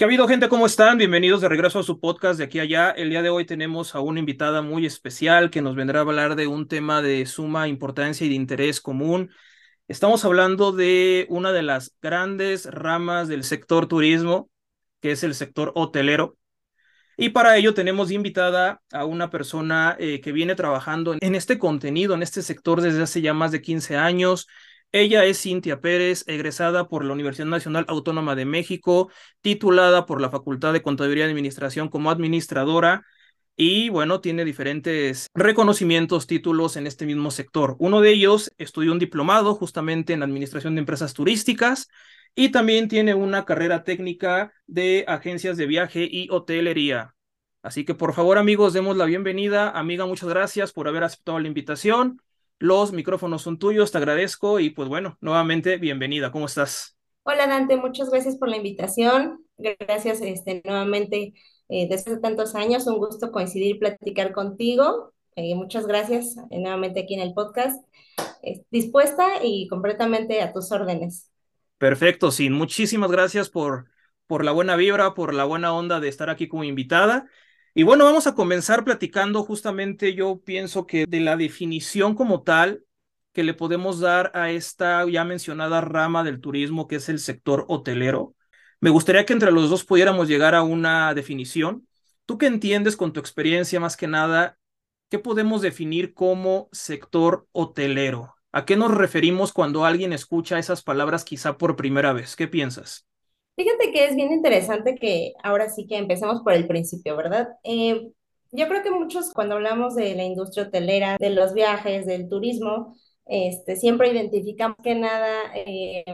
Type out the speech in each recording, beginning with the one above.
¿Qué ha habido, gente? ¿Cómo están? Bienvenidos de regreso a su podcast de aquí a allá. El día de hoy tenemos a una invitada muy especial que nos vendrá a hablar de un tema de suma importancia y de interés común. Estamos hablando de una de las grandes ramas del sector turismo, que es el sector hotelero. Y para ello tenemos invitada a una persona eh, que viene trabajando en este contenido, en este sector desde hace ya más de 15 años. Ella es Cintia Pérez, egresada por la Universidad Nacional Autónoma de México, titulada por la Facultad de Contaduría y Administración como administradora y bueno, tiene diferentes reconocimientos, títulos en este mismo sector. Uno de ellos estudió un diplomado justamente en Administración de Empresas Turísticas y también tiene una carrera técnica de agencias de viaje y hotelería. Así que por favor amigos, demos la bienvenida. Amiga, muchas gracias por haber aceptado la invitación. Los micrófonos son tuyos, te agradezco y pues bueno, nuevamente bienvenida, ¿cómo estás? Hola Dante, muchas gracias por la invitación. Gracias este, nuevamente eh, desde hace tantos años, un gusto coincidir y platicar contigo. Eh, muchas gracias eh, nuevamente aquí en el podcast. dispuesta y completamente a tus órdenes. Perfecto, sí, muchísimas gracias por, por la buena vibra, por la buena onda de estar aquí como invitada. Y bueno, vamos a comenzar platicando justamente, yo pienso que de la definición como tal que le podemos dar a esta ya mencionada rama del turismo que es el sector hotelero. Me gustaría que entre los dos pudiéramos llegar a una definición. ¿Tú qué entiendes con tu experiencia más que nada? ¿Qué podemos definir como sector hotelero? ¿A qué nos referimos cuando alguien escucha esas palabras quizá por primera vez? ¿Qué piensas? Fíjate que es bien interesante que ahora sí que empecemos por el principio, ¿verdad? Eh, yo creo que muchos cuando hablamos de la industria hotelera, de los viajes, del turismo, este, siempre identificamos que nada eh,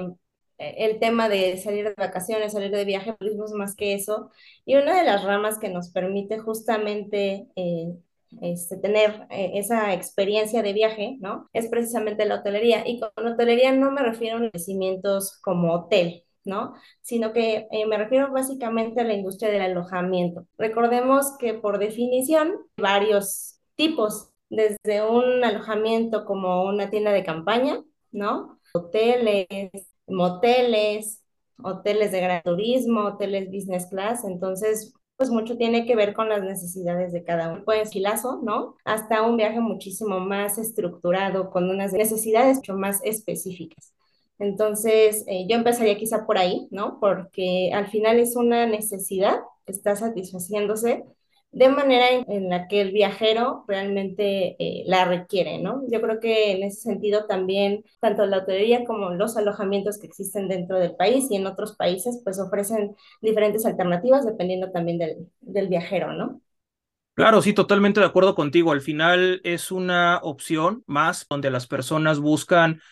el tema de salir de vacaciones, salir de viaje, turismo es más que eso. Y una de las ramas que nos permite justamente eh, este, tener esa experiencia de viaje, ¿no? Es precisamente la hotelería. Y con hotelería no me refiero a establecimientos como hotel, ¿no? Sino que eh, me refiero básicamente a la industria del alojamiento. Recordemos que por definición, varios tipos, desde un alojamiento como una tienda de campaña, ¿no? Hoteles, moteles, hoteles de gran turismo, hoteles business class, entonces pues mucho tiene que ver con las necesidades de cada uno. Pues filazo, ¿no? Hasta un viaje muchísimo más estructurado, con unas necesidades mucho más específicas. Entonces, eh, yo empezaría quizá por ahí, ¿no? Porque al final es una necesidad está satisfaciéndose de manera en, la que el viajero realmente eh, la requiere, ¿no? Yo creo que en ese sentido también, tanto la hotelería como los alojamientos que existen dentro del país y en otros países, pues ofrecen diferentes alternativas dependiendo también del, del viajero, ¿no? Claro, sí, totalmente de acuerdo contigo. Al final es una opción más donde las personas buscan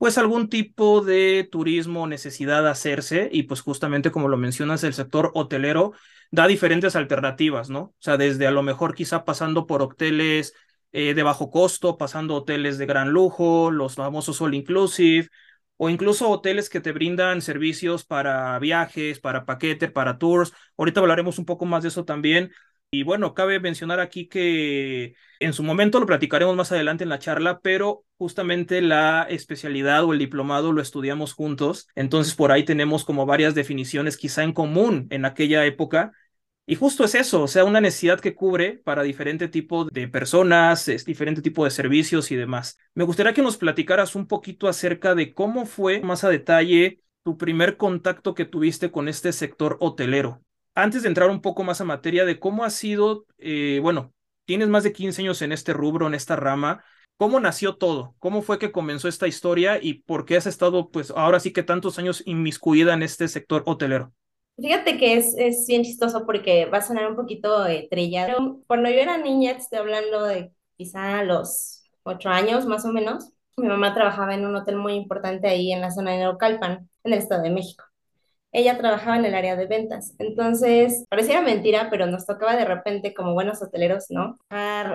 pues algún tipo de turismo necesidad de hacerse y pues justamente como lo mencionas, el sector hotelero da diferentes alternativas, ¿no? O sea, desde a lo mejor quizá pasando por hoteles eh, de bajo costo, pasando hoteles de gran lujo, los famosos all inclusive, o incluso hoteles que te brindan servicios para viajes, para paquete, para tours. Ahorita hablaremos un poco más de eso también. Y bueno, cabe mencionar aquí que en su momento lo platicaremos más adelante en la charla, pero justamente la especialidad o el diplomado lo estudiamos juntos, entonces por ahí tenemos como varias definiciones quizá en común en aquella época. Y justo es eso, o sea, una necesidad que cubre para diferente tipo de personas, es diferente tipo de servicios y demás. Me gustaría que nos platicaras un poquito acerca de cómo fue más a detalle tu primer contacto que tuviste con este sector hotelero antes de entrar un poco más a materia de cómo ha sido, eh, bueno, tienes más de 15 años en este rubro, en esta rama, ¿cómo nació todo? ¿Cómo fue que comenzó esta historia y por qué has estado, pues, ahora sí que tantos años inmiscuida en este sector hotelero? Fíjate que es, es bien chistoso porque va a sonar un poquito eh, trillado. Cuando yo era niña, estoy hablando de quizá los ocho años más o menos, mi mamá trabajaba en un hotel muy importante ahí en la zona de Neucalpan, en el Estado de México ella trabajaba en el área de ventas. Entonces, pareciera mentira, pero nos tocaba de repente, como buenos hoteleros, ¿no?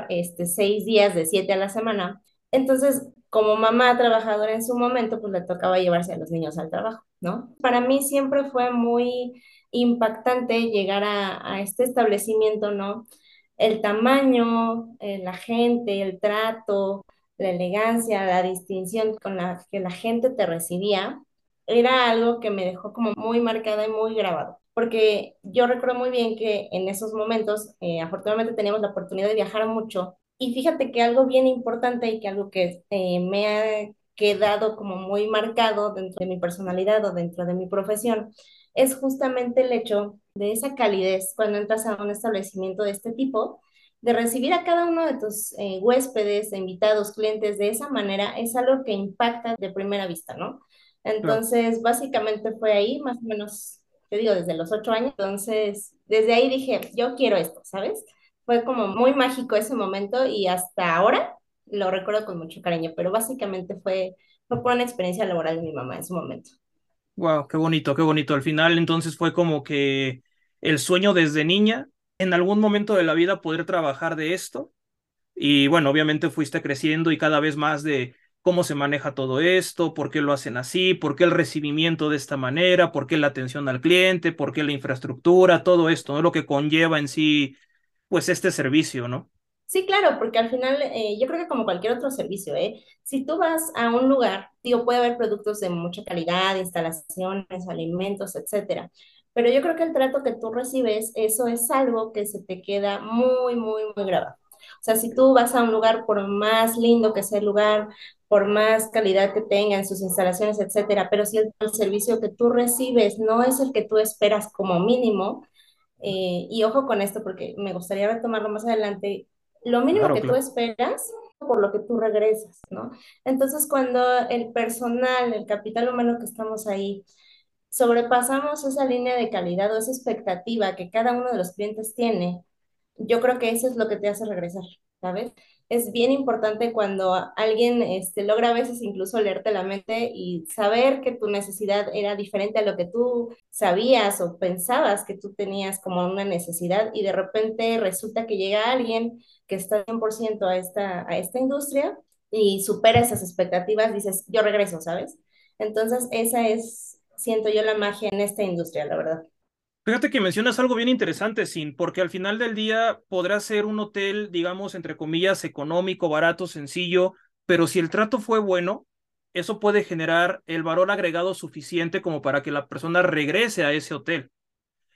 este, seis días de siete a la semana. Entonces, como mamá trabajadora en su momento, pues le tocaba llevarse a los niños al trabajo, ¿no? Para mí siempre fue muy impactante llegar a, este establecimiento, ¿no? El tamaño, eh, la gente, el trato, la elegancia, la distinción con la que la gente te recibía, era algo que me dejó como muy marcada y muy grabado. porque yo recuerdo muy bien que en esos momentos, eh, afortunadamente teníamos la oportunidad de viajar mucho y fíjate que algo bien importante y que algo que eh, me ha quedado como muy marcado dentro de mi personalidad o dentro de mi profesión es justamente el hecho de esa calidez cuando entras a un establecimiento de este tipo, de recibir a cada uno de tus eh, huéspedes, invitados, clientes de esa manera, es algo que impacta de primera vista, ¿no? Entonces, básicamente fue ahí, más o menos, te digo, desde los ocho años. Entonces, desde ahí dije, yo quiero esto, ¿sabes? Fue como muy mágico ese momento y hasta ahora lo recuerdo con mucho cariño, pero básicamente fue, fue por una experiencia laboral de mi mamá en su momento. Wow, qué bonito, qué bonito. Al final entonces fue como que el sueño desde niña, en algún momento de la vida poder trabajar de esto. Y bueno, obviamente fuiste creciendo y cada vez más de cómo se maneja todo esto, por qué lo hacen así, por qué el recibimiento de esta manera, por qué la atención al cliente, por qué la infraestructura, todo esto, ¿no? Lo que conlleva en sí, pues este servicio, ¿no? Sí, claro, porque al final eh, yo creo que como cualquier otro servicio, ¿eh? Si tú vas a un lugar, digo, puede haber productos de mucha calidad, instalaciones, alimentos, etcétera, pero yo creo que el trato que tú recibes, eso es algo que se te queda muy, muy, muy grabado. O sea, si tú vas a un lugar, por más lindo que sea el lugar, por más calidad que tenga en sus instalaciones, etcétera, pero si el, servicio que tú recibes no es el que tú esperas como mínimo, eh, y ojo con esto porque me gustaría retomarlo más adelante, lo mínimo que tú esperas por lo que tú regresas, ¿no? Entonces, cuando el personal, el capital humano que estamos ahí, sobrepasamos esa línea de calidad o esa expectativa que cada uno de los clientes tiene, yo creo que eso es lo que te hace regresar, ¿sabes? Es bien importante cuando alguien este, logra a veces incluso leerte la mente y saber que tu necesidad era diferente a lo que tú sabías o pensabas que tú tenías como una necesidad y de repente resulta que llega alguien que está 100% a esta, a esta industria y supera esas expectativas, dices, yo regreso, ¿sabes? Entonces, esa es, siento yo, la magia en esta industria, la verdad. Fíjate que mencionas algo bien interesante, Sin, porque al final del día podrá ser un hotel, digamos, entre comillas, económico, barato, sencillo, pero si el trato fue bueno, eso puede generar el valor agregado suficiente como para que la persona regrese a ese hotel.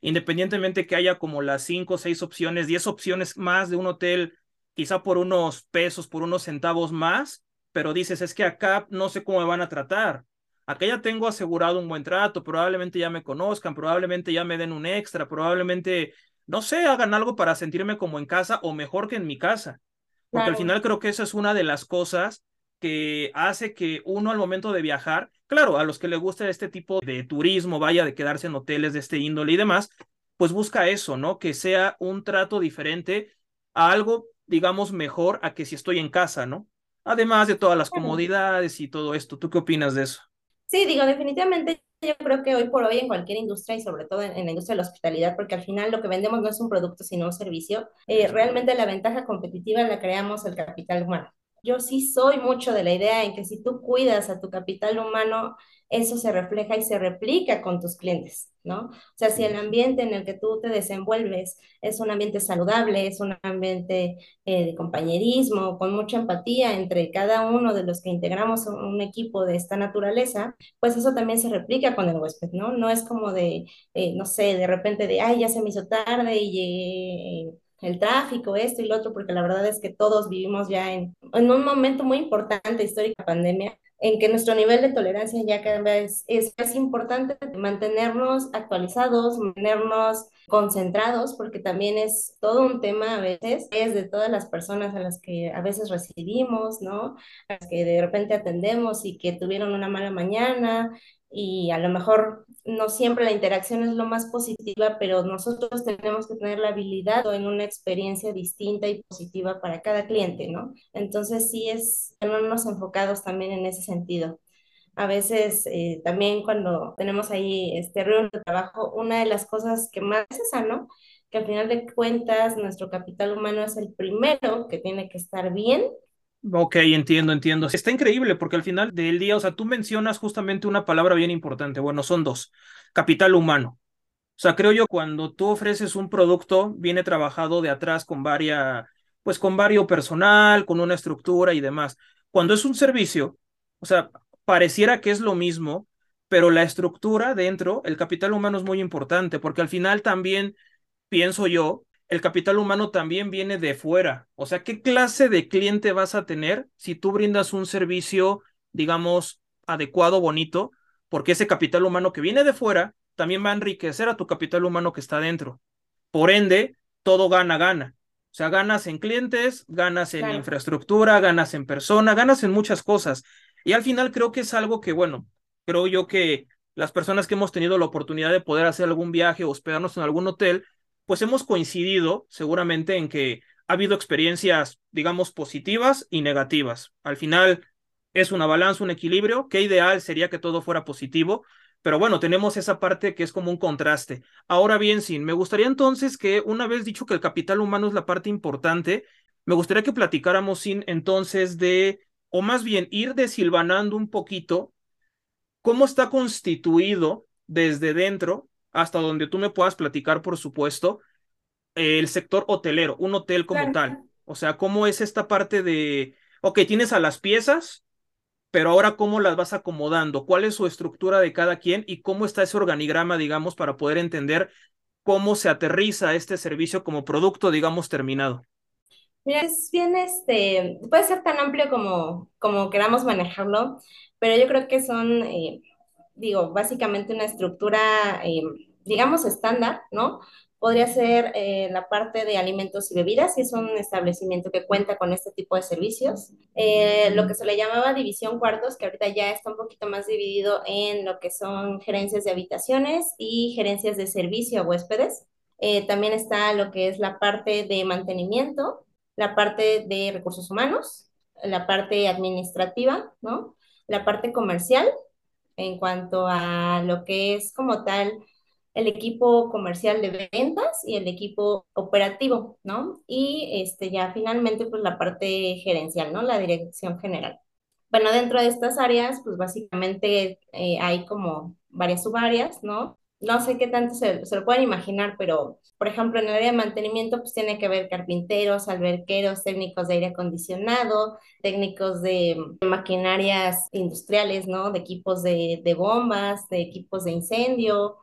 Independientemente que haya como las cinco seis opciones, diez opciones más de un hotel, quizá por unos pesos, por unos centavos más, pero dices, es que acá no sé cómo me van a tratar acá ya tengo asegurado un buen trato, probablemente ya me conozcan, probablemente ya me den un extra, probablemente, no sé, hagan algo para sentirme como en casa o mejor que en mi casa. Porque al final creo que esa es una de las cosas que hace que uno al momento de viajar, claro, a los que le gusta este tipo de turismo, vaya de quedarse en hoteles de este índole y demás, pues busca eso, ¿no? Que sea un trato diferente a algo, digamos, mejor a que si estoy en casa, ¿no? Además de todas las comodidades y todo esto. ¿Tú qué opinas de eso? Sí, digo, definitivamente yo creo que hoy por hoy en cualquier industria y sobre todo en, la industria de la hospitalidad, porque al final lo que vendemos no es un producto sino un servicio, eh, realmente la ventaja competitiva la creamos el capital humano. Yo sí soy mucho de la idea en que si tú cuidas a tu capital humano, eso se refleja y se replica con tus clientes, ¿no? O sea, si el ambiente en el que tú te desenvuelves es un ambiente saludable, es un ambiente eh, de compañerismo, con mucha empatía entre cada uno de los que integramos un equipo de esta naturaleza, pues eso también se replica con el huésped, ¿no? No es como de, eh, no sé, de repente de, ay, ya se me hizo tarde y... el tráfico, esto y lo otro, porque la verdad es que todos vivimos ya en, en un momento muy importante histórica pandemia, en que nuestro nivel de tolerancia ya cada vez es, es importante mantenernos actualizados, mantenernos concentrados, porque también es todo un tema a veces, es de todas las personas a las que a veces recibimos, ¿no? A las que de repente atendemos y que tuvieron una mala mañana y a lo mejor no siempre la interacción es lo más positiva, pero nosotros tenemos que tener la habilidad en una experiencia distinta y positiva para cada cliente, ¿no? Entonces sí es tenernos enfocados también en ese sentido. A veces eh, también cuando tenemos ahí este reunión de trabajo, una de las cosas que más es esa, ¿no? Que al final de cuentas nuestro capital humano es el primero que tiene que estar bien Ok, entiendo, entiendo. Está increíble porque al final del día, o sea, tú mencionas justamente una palabra bien importante. Bueno, son dos. Capital humano. O sea, creo yo cuando tú ofreces un producto, viene trabajado de atrás con varia, pues con vario personal, con una estructura y demás. Cuando es un servicio, o sea, pareciera que es lo mismo, pero la estructura dentro, el capital humano es muy importante, porque al final también, pienso yo, el capital humano también viene de fuera. O sea, ¿qué clase de cliente vas a tener si tú brindas un servicio, digamos, adecuado, bonito? Porque ese capital humano que viene de fuera también va a enriquecer a tu capital humano que está dentro. Por ende, todo gana, gana. O sea, ganas en clientes, ganas en infraestructura, ganas en persona, ganas en muchas cosas. Y al final creo que es algo que, bueno, creo yo que las personas que hemos tenido la oportunidad de poder hacer algún viaje o hospedarnos en algún hotel, pues hemos coincidido seguramente en que ha habido experiencias, digamos, positivas y negativas. Al final es una balanza, un equilibrio. Qué ideal sería que todo fuera positivo, pero bueno, tenemos esa parte que es como un contraste. Ahora bien, Sin, me gustaría entonces que una vez dicho que el capital humano es la parte importante, me gustaría que platicáramos, Sin, entonces de, o más bien ir desilvanando un poquito cómo está constituido desde dentro hasta donde tú me puedas platicar, por supuesto, el sector hotelero, un hotel como tal. O sea, cómo es esta parte de, ok, tienes a las piezas, pero ahora cómo las vas acomodando, cuál es su estructura de cada quien y cómo está ese organigrama, digamos, para poder entender cómo se aterriza este servicio como producto, digamos, terminado. Mira, es bien, este, puede ser tan amplio como, como queramos manejarlo, pero yo creo que son, eh, digo, básicamente una estructura, eh, digamos, estándar, ¿no? podría ser eh, la parte de alimentos y bebidas, si es un establecimiento que cuenta con este tipo de servicios. Eh, lo que se le llamaba división cuartos, que ahorita ya está un poquito más dividido en lo que son gerencias de habitaciones y gerencias de servicio a huéspedes. También está lo que es la parte de mantenimiento, la parte de recursos humanos, la parte administrativa, ¿no? La parte comercial, en cuanto a lo que es como tal el equipo comercial de ventas y el equipo operativo, ¿no? Y este, ya finalmente, pues la parte gerencial, ¿no? La dirección general. Bueno, dentro de estas áreas, pues básicamente eh, hay como varias subáreas, ¿no? No sé qué tanto se, se, lo pueden imaginar, pero, por ejemplo, en el área de mantenimiento, pues tiene que haber carpinteros, alberqueros, técnicos de aire acondicionado, técnicos de maquinarias industriales, ¿no? De equipos de, de bombas, de equipos de incendio,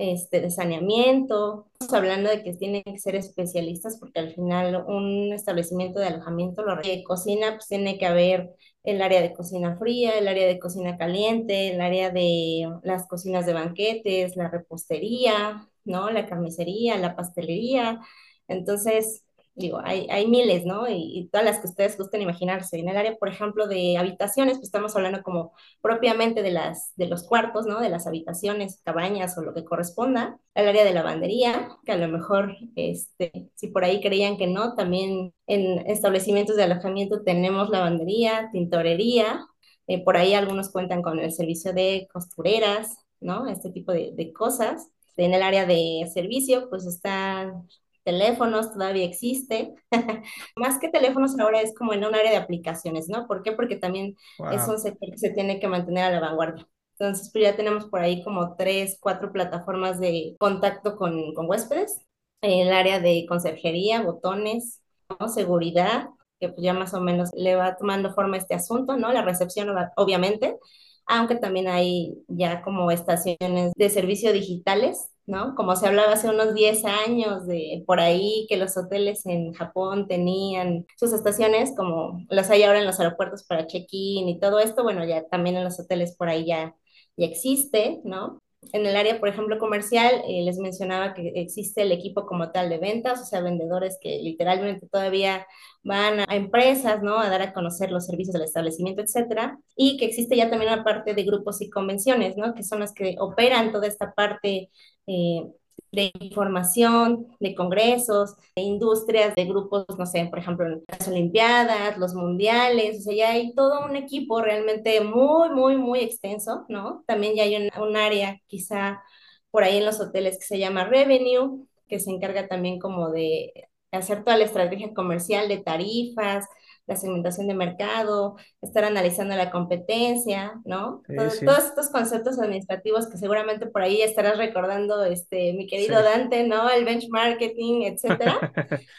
este, de saneamiento. Estamos hablando de que tienen que ser especialistas porque al final un establecimiento de alojamiento, lo de cocina, pues tiene que haber el área de cocina fría, el área de cocina caliente, el área de las cocinas de banquetes, la repostería, ¿no? La carnicería, la pastelería. Entonces, digo, hay, hay miles, ¿no? Y, todas las que ustedes gusten imaginarse. En el área, por ejemplo, de habitaciones, pues estamos hablando como propiamente de, las, de los cuartos, ¿no? De las habitaciones, cabañas o lo que corresponda. El área de lavandería, que a lo mejor, este, si por ahí creían que no, también en establecimientos de alojamiento tenemos lavandería, tintorería. Eh, por ahí algunos cuentan con el servicio de costureras, ¿no? Este tipo de, de cosas. En el área de servicio, pues están teléfonos todavía existe. Más que teléfonos ahora es como en un área de aplicaciones, ¿no? ¿Por qué? Porque también es un sector que se tiene que mantener a la vanguardia. Entonces, pues ya tenemos por ahí como tres, cuatro plataformas de contacto con, con huéspedes. En el área de conserjería, botones, ¿no? seguridad, que pues ya más o menos le va tomando forma este asunto, ¿no? La recepción, obviamente, aunque también hay ya como estaciones de servicio digitales ¿no? Como se hablaba hace unos 10 años de por ahí que los hoteles en Japón tenían sus estaciones como las hay ahora en los aeropuertos para check-in y todo esto, bueno, ya también en los hoteles por ahí ya, ya existe, ¿no? En el área, por ejemplo, comercial, eh, les mencionaba que existe el equipo como tal de ventas, o sea, vendedores que literalmente todavía van a empresas, ¿no? A dar a conocer los servicios del establecimiento, etcétera. Y que existe ya también una parte de grupos y convenciones, ¿no? Que son las que operan toda esta parte eh, de información, de congresos, de industrias, de grupos, no sé, por ejemplo, las Olimpiadas, los mundiales, o sea, ya hay todo un equipo realmente muy, muy, muy extenso, ¿no? También ya hay un, un área quizá por ahí en los hoteles que se llama Revenue, que se encarga también como de hacer toda la estrategia comercial de tarifas, la segmentación de mercado, estar analizando la competencia, ¿no? Todos estos conceptos administrativos que seguramente por ahí estarás recordando, este, mi querido Dante, ¿no? El benchmarking, etcétera,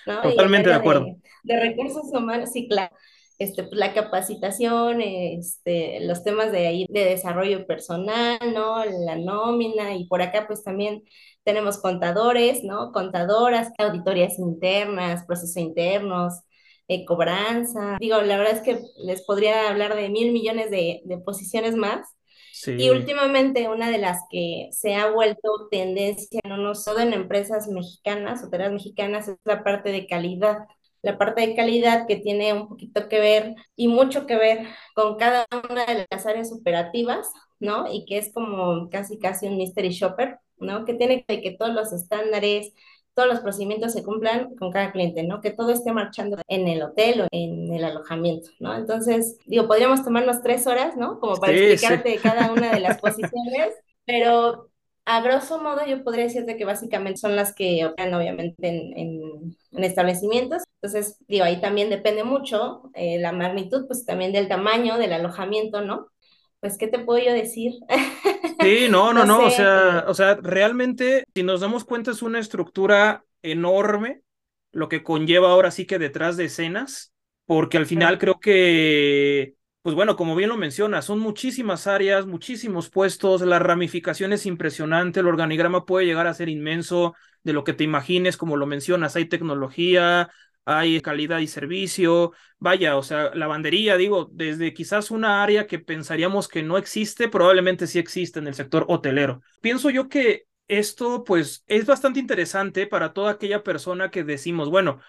Totalmente de acuerdo. De, recursos humanos, sí, claro. Este, pues, la capacitación, este, los temas de ahí de desarrollo personal, ¿no? La nómina y por acá pues también tenemos contadores, ¿no? Contadoras, auditorías internas, procesos internos, eh, cobranza. Digo, la verdad es que les podría hablar de mil millones de, de posiciones más. Sí. Y últimamente una de las que se ha vuelto tendencia, no solo en empresas mexicanas, mexicanas, es la parte de calidad la parte de calidad que tiene un poquito que ver y mucho que ver con cada una de las áreas operativas, ¿no? Y que es como casi casi un mystery shopper, ¿no? Que tiene que que todos los estándares, todos los procedimientos se cumplan con cada cliente, ¿no? Que todo esté marchando en el hotel o en el alojamiento, ¿no? Entonces, digo, podríamos tomarnos tres horas, ¿no? Como para explicarte cada una de las posiciones, pero a grosso modo yo podría decirte que básicamente son las que operan obviamente en, establecimientos. Entonces, digo, ahí también depende mucho eh, la magnitud, pues también del tamaño del alojamiento, ¿no? Pues, ¿qué te puedo yo decir? Sí, no, no, no, o sea, o sea, realmente, si nos damos cuenta, es una estructura enorme, lo que conlleva ahora sí que detrás de escenas, porque al final creo que pues bueno, como bien lo menciona, son muchísimas áreas, muchísimos puestos, la ramificación es impresionante, el organigrama puede llegar a ser inmenso de lo que te imagines, como lo mencionas, hay tecnología, hay calidad y servicio, vaya, o sea, lavandería, digo, desde quizás una área que pensaríamos que no existe, probablemente sí existe en el sector hotelero. Pienso yo que esto, pues, es bastante interesante para toda aquella persona que decimos, bueno,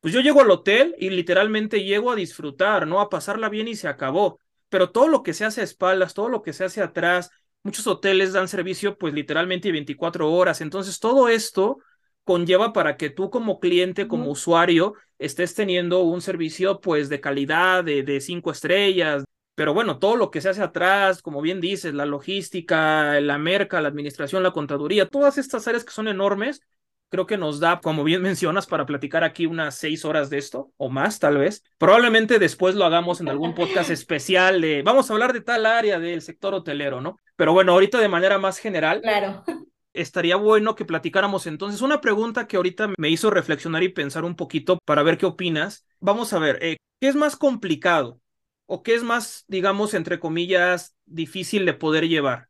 pues yo llego al hotel y literalmente llego a disfrutar, ¿no? A pasarla bien y se acabó. Pero todo lo que se hace a espaldas, todo lo que se hace atrás, muchos hoteles dan servicio pues literalmente 24 horas. Entonces todo esto conlleva para que tú como cliente, como usuario, estés teniendo un servicio pues de calidad, de, de cinco estrellas. Pero bueno, todo lo que se hace atrás, como bien dices, la logística, la merca, la administración, la contaduría, todas estas áreas que son enormes, creo que nos da, como bien mencionas, para platicar aquí unas seis horas de esto o más, tal vez. Probablemente después lo hagamos en algún podcast especial de, vamos a hablar de tal área del sector hotelero, ¿no? Pero bueno, ahorita de manera más general. Claro. Estaría bueno que platicáramos entonces una pregunta que ahorita me hizo reflexionar y pensar un poquito para ver qué opinas. Vamos a ver, eh, ¿qué es más complicado o qué es más, digamos, entre comillas, difícil de poder llevar?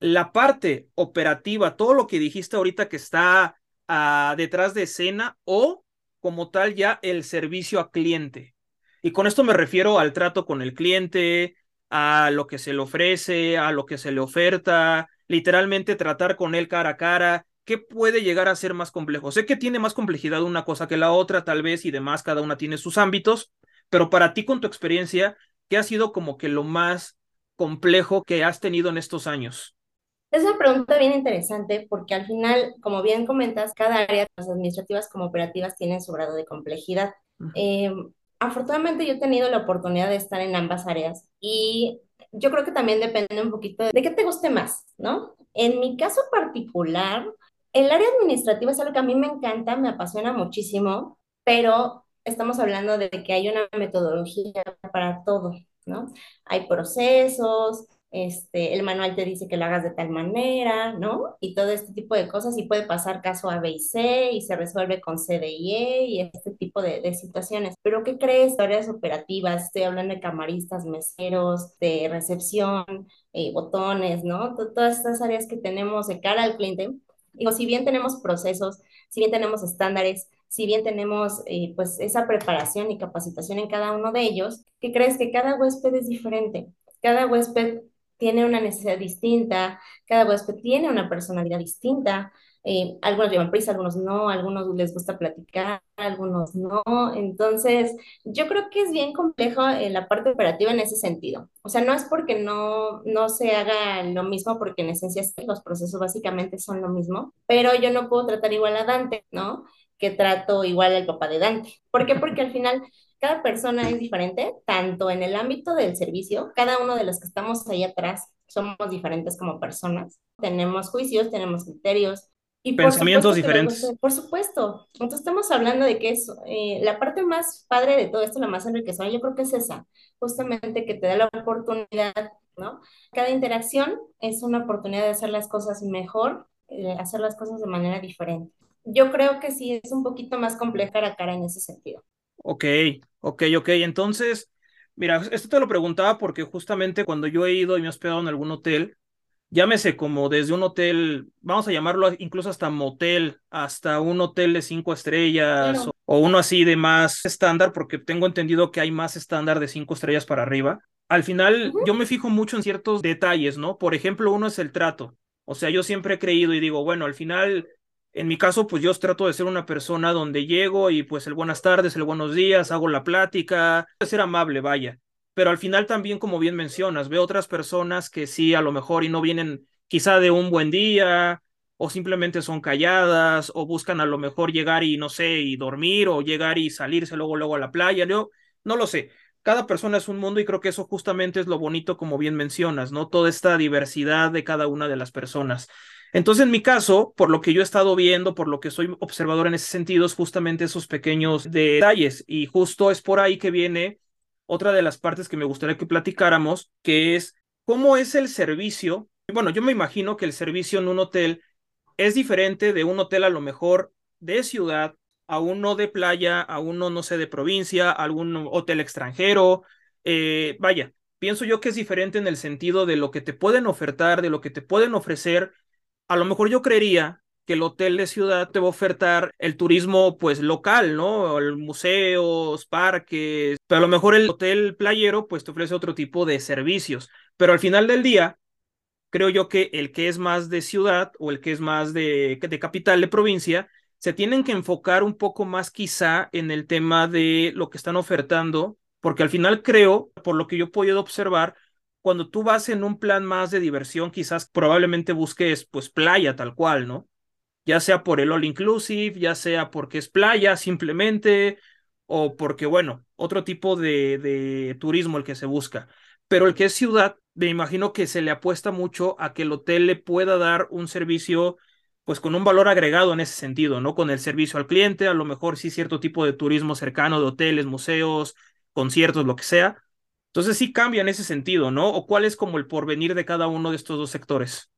La parte operativa, todo lo que dijiste ahorita que está detrás de escena o como tal ya el servicio a cliente. Y con esto me refiero al trato con el cliente, a lo que se le ofrece, a lo que se le oferta, literalmente tratar con él cara a cara. ¿Qué puede llegar a ser más complejo? Sé que tiene más complejidad una cosa que la otra, tal vez, y demás, cada una tiene sus ámbitos, pero para ti, con tu experiencia, ¿qué ha sido como que lo más complejo que has tenido en estos años? Es una pregunta bien interesante porque al final, como bien comentas, cada área, las administrativas como operativas, tienen su grado de complejidad. Eh, afortunadamente yo he tenido la oportunidad de estar en ambas áreas y yo creo que también depende un poquito de qué te guste más, ¿no? En mi caso particular, el área administrativa es algo que a mí me encanta, me apasiona muchísimo, pero estamos hablando de que hay una metodología para todo, ¿no? Hay procesos, este, el manual te dice que lo hagas de tal manera, ¿no? Y todo este tipo de cosas, y puede pasar caso A, B y C, y se resuelve con C, D y E, y este tipo de, situaciones. Pero ¿qué crees? Áreas operativas, estoy hablando de camaristas, meseros, de recepción, eh, botones, ¿no? Todas estas áreas que tenemos de cara al cliente. Digo, si bien tenemos procesos, si bien tenemos estándares, si bien tenemos eh, pues esa preparación y capacitación en cada uno de ellos, ¿qué crees? Que cada huésped es diferente. Cada huésped tiene una necesidad distinta, cada huésped tiene una personalidad distinta. Eh, algunos llevan prisa, algunos no, algunos les gusta platicar, algunos no. Entonces, yo creo que es bien complejo eh, la parte operativa en ese sentido. O sea, no es porque no, no se haga lo mismo, porque en esencia los procesos básicamente son lo mismo, pero yo no puedo tratar igual a Dante, ¿no? Que trato igual al papá de Dante. ¿Por qué? Porque al final cada persona es diferente, tanto en el ámbito del servicio, cada uno de los que estamos ahí atrás somos diferentes como personas, tenemos juicios, tenemos criterios. Y Pensamientos diferentes. por supuesto. Entonces estamos hablando de que es eh, la parte más padre de todo esto, la más enriquecedora, yo creo que es esa, justamente que te da la oportunidad, ¿no? Cada interacción es una oportunidad de hacer las cosas mejor, eh, hacer las cosas de manera diferente. Yo creo que sí es un poquito más compleja la cara en ese sentido. Ok, ok, ok. Entonces, Mira, esto te lo preguntaba porque justamente cuando yo he ido y me he hospedado en algún hotel, llámese como desde un hotel, vamos a llamarlo incluso hasta motel, hasta un hotel de cinco estrellas o, uno así de más estándar, porque tengo entendido que hay más estándar de cinco estrellas para arriba. Al final, yo me fijo mucho en ciertos detalles, ¿no? Por ejemplo, uno es el trato. O sea, yo siempre he creído y digo, bueno, al final, en mi caso, pues yo trato de ser una persona donde llego y pues el buenas tardes, el buenos días, hago la plática, de ser amable, vaya pero al final también, como bien mencionas, veo otras personas que sí, a lo mejor y no vienen quizá de un buen día o simplemente son calladas o buscan a lo mejor llegar y no sé, y dormir o llegar y salirse luego luego a la playa, yo no lo sé. Cada persona es un mundo y creo que eso justamente es lo bonito, como bien mencionas, ¿no? Toda esta diversidad de cada una de las personas. Entonces, en mi caso, por lo que yo he estado viendo, por lo que soy observador en ese sentido, es justamente esos pequeños detalles. Y justo es por ahí que viene otra de las partes que me gustaría que platicáramos, que es cómo es el servicio. Bueno, yo me imagino que el servicio en un hotel es diferente de un hotel a lo mejor de ciudad a uno de playa, a uno, no sé, de provincia, a algún hotel extranjero. Eh, vaya, pienso yo que es diferente en el sentido de lo que te pueden ofertar, de lo que te pueden ofrecer. A lo mejor yo creería que el hotel de ciudad te va a ofertar el turismo pues local, ¿no? museos, parques, pero a lo mejor el hotel playero pues te ofrece otro tipo de servicios, pero al final del día creo yo que el que es más de ciudad o el que es más de, de capital de provincia se tienen que enfocar un poco más quizá en el tema de lo que están ofertando, porque al final creo, por lo que yo he podido observar, cuando tú vas en un plan más de diversión, quizás probablemente busques pues playa tal cual, ¿no? ya sea por el all inclusive, ya sea porque es playa simplemente, o porque, bueno, otro tipo de, de turismo el que se busca. Pero el que es ciudad, me imagino que se le apuesta mucho a que el hotel le pueda dar un servicio pues con un valor agregado en ese sentido, ¿no? Con el servicio al cliente, a lo mejor sí cierto tipo de turismo cercano de hoteles, museos, conciertos, lo que sea. Entonces sí cambia en ese sentido, ¿no? ¿O cuál es como el porvenir de cada uno de estos dos sectores?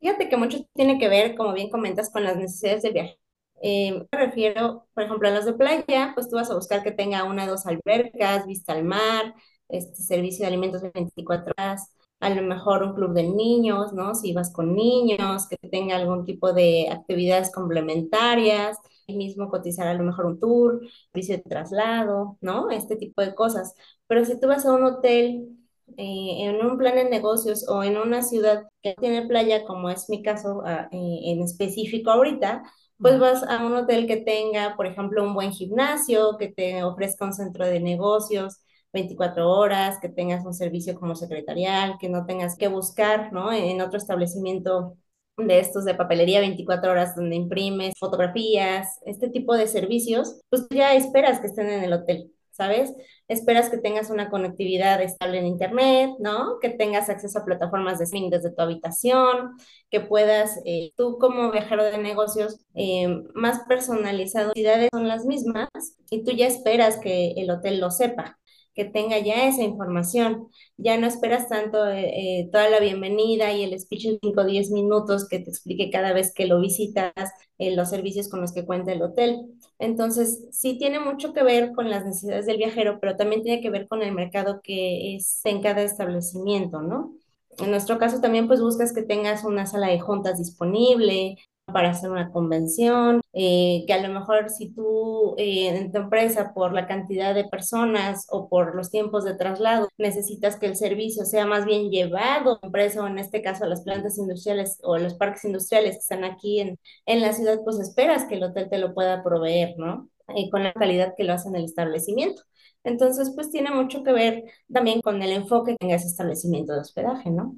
Fíjate que mucho tiene que ver, como bien comentas, con las necesidades del viaje. Eh, me refiero, por ejemplo, a los de playa, pues tú vas a buscar que tenga una o dos albercas, vista al mar, este servicio de alimentos 24 horas, a lo mejor un club de niños, ¿no? Si vas con niños, que tenga algún tipo de actividades complementarias, mismo cotizar a lo mejor un tour, servicio de traslado, ¿no? Este tipo de cosas. Pero si tú vas a un hotel eh, en un plan de negocios o en una ciudad que tiene playa, como es mi caso ah, eh, en específico ahorita, pues vas a un hotel que tenga, por ejemplo, un buen gimnasio, que te ofrezca un centro de negocios 24 horas, que tengas un servicio como secretarial, que no tengas que buscar, ¿no? En otro establecimiento de estos de papelería 24 horas donde imprimes fotografías, este tipo de servicios, pues ya esperas que estén en el hotel. ¿sabes? Esperas que tengas una conectividad estable en Internet, ¿no? Que tengas acceso a plataformas de streaming desde tu habitación, que puedas, eh, tú como viajero de negocios, eh, más personalizado, son las mismas y tú ya esperas que el hotel lo sepa que tenga ya esa información. Ya no esperas tanto eh, eh, toda la bienvenida y el speech de 5 o 10 minutos que te explique cada vez que lo visitas eh, los servicios con los que cuenta el hotel. Entonces, sí tiene mucho que ver con las necesidades del viajero, pero también tiene que ver con el mercado que es en cada establecimiento, ¿no? En nuestro caso también pues buscas que tengas una sala de juntas disponible, para hacer una convención, eh, que a lo mejor si tú eh, en tu empresa por la cantidad de personas o por los tiempos de traslado necesitas que el servicio sea más bien llevado a la empresa o en este caso a las plantas industriales o los parques industriales que están aquí en, en la ciudad, pues esperas que el hotel te lo pueda proveer, ¿no? Y con la calidad que lo hace en el establecimiento. Entonces, pues tiene mucho que ver también con el enfoque que tenga ese establecimiento de hospedaje, ¿no?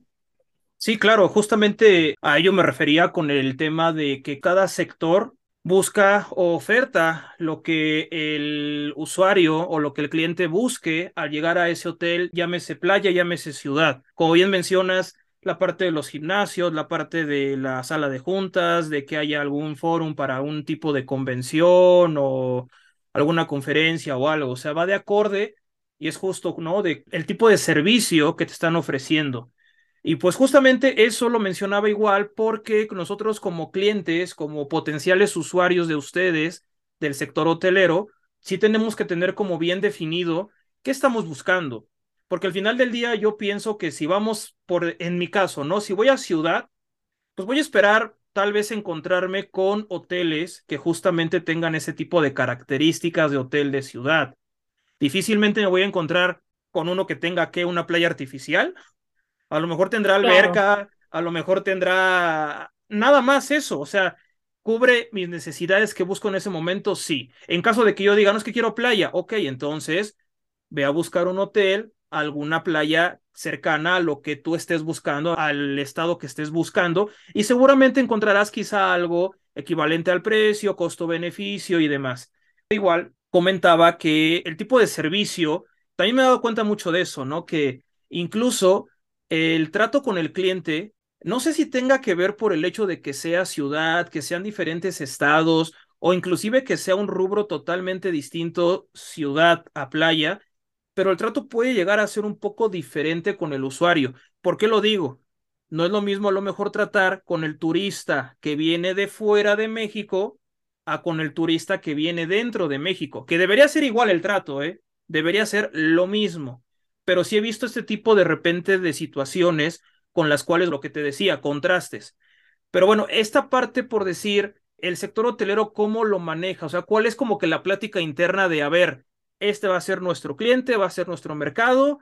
Sí, claro, justamente a ello me refería con el tema de que cada sector busca o oferta lo que el usuario o lo que el cliente busque al llegar a ese hotel, llámese playa, llámese ciudad. Como bien mencionas, la parte de los gimnasios, la parte de la sala de juntas, de que haya algún fórum para un tipo de convención o alguna conferencia o algo. O sea, va de acorde y es justo, ¿no? De el tipo de servicio que te están ofreciendo. Y pues justamente eso lo mencionaba igual porque nosotros como clientes, como potenciales usuarios de ustedes del sector hotelero, sí tenemos que tener como bien definido ¿qué estamos buscando? Porque al final del día yo pienso que si vamos por, en mi caso, ¿no? Si voy a ciudad, pues voy a esperar tal vez encontrarme con hoteles que justamente tengan ese tipo de características de hotel de ciudad. Difícilmente me voy a encontrar con uno que tenga que una playa artificial. A lo mejor tendrá alberca, a lo mejor tendrá nada más eso, o sea, cubre mis necesidades que busco en ese momento, sí. En caso de que yo diga, no es que quiero playa, ok, entonces ve a buscar un hotel, alguna playa cercana a lo que tú estés buscando, al estado que estés buscando, y seguramente encontrarás quizá algo equivalente al precio, costo-beneficio y demás. Igual comentaba que el tipo de servicio, también me he dado cuenta mucho de eso, ¿no? Que incluso el trato con el cliente, no sé si tenga que ver por el hecho de que sea ciudad, que sean diferentes estados o inclusive que sea un rubro totalmente distinto ciudad a playa, pero el trato puede llegar a ser un poco diferente con el usuario. ¿Por qué lo digo? No es lo mismo a lo mejor tratar con el turista que viene de fuera de México a con el turista que viene dentro de México, que debería ser igual el trato, ¿eh? Debería ser lo mismo. Pero sí he visto este tipo de repente de situaciones con las cuales lo que te decía, contrastes. Pero bueno, esta parte por decir, el sector hotelero, ¿cómo lo maneja? O sea, ¿cuál es como que la plática interna de, a ver, este va a ser nuestro cliente, va a ser nuestro mercado,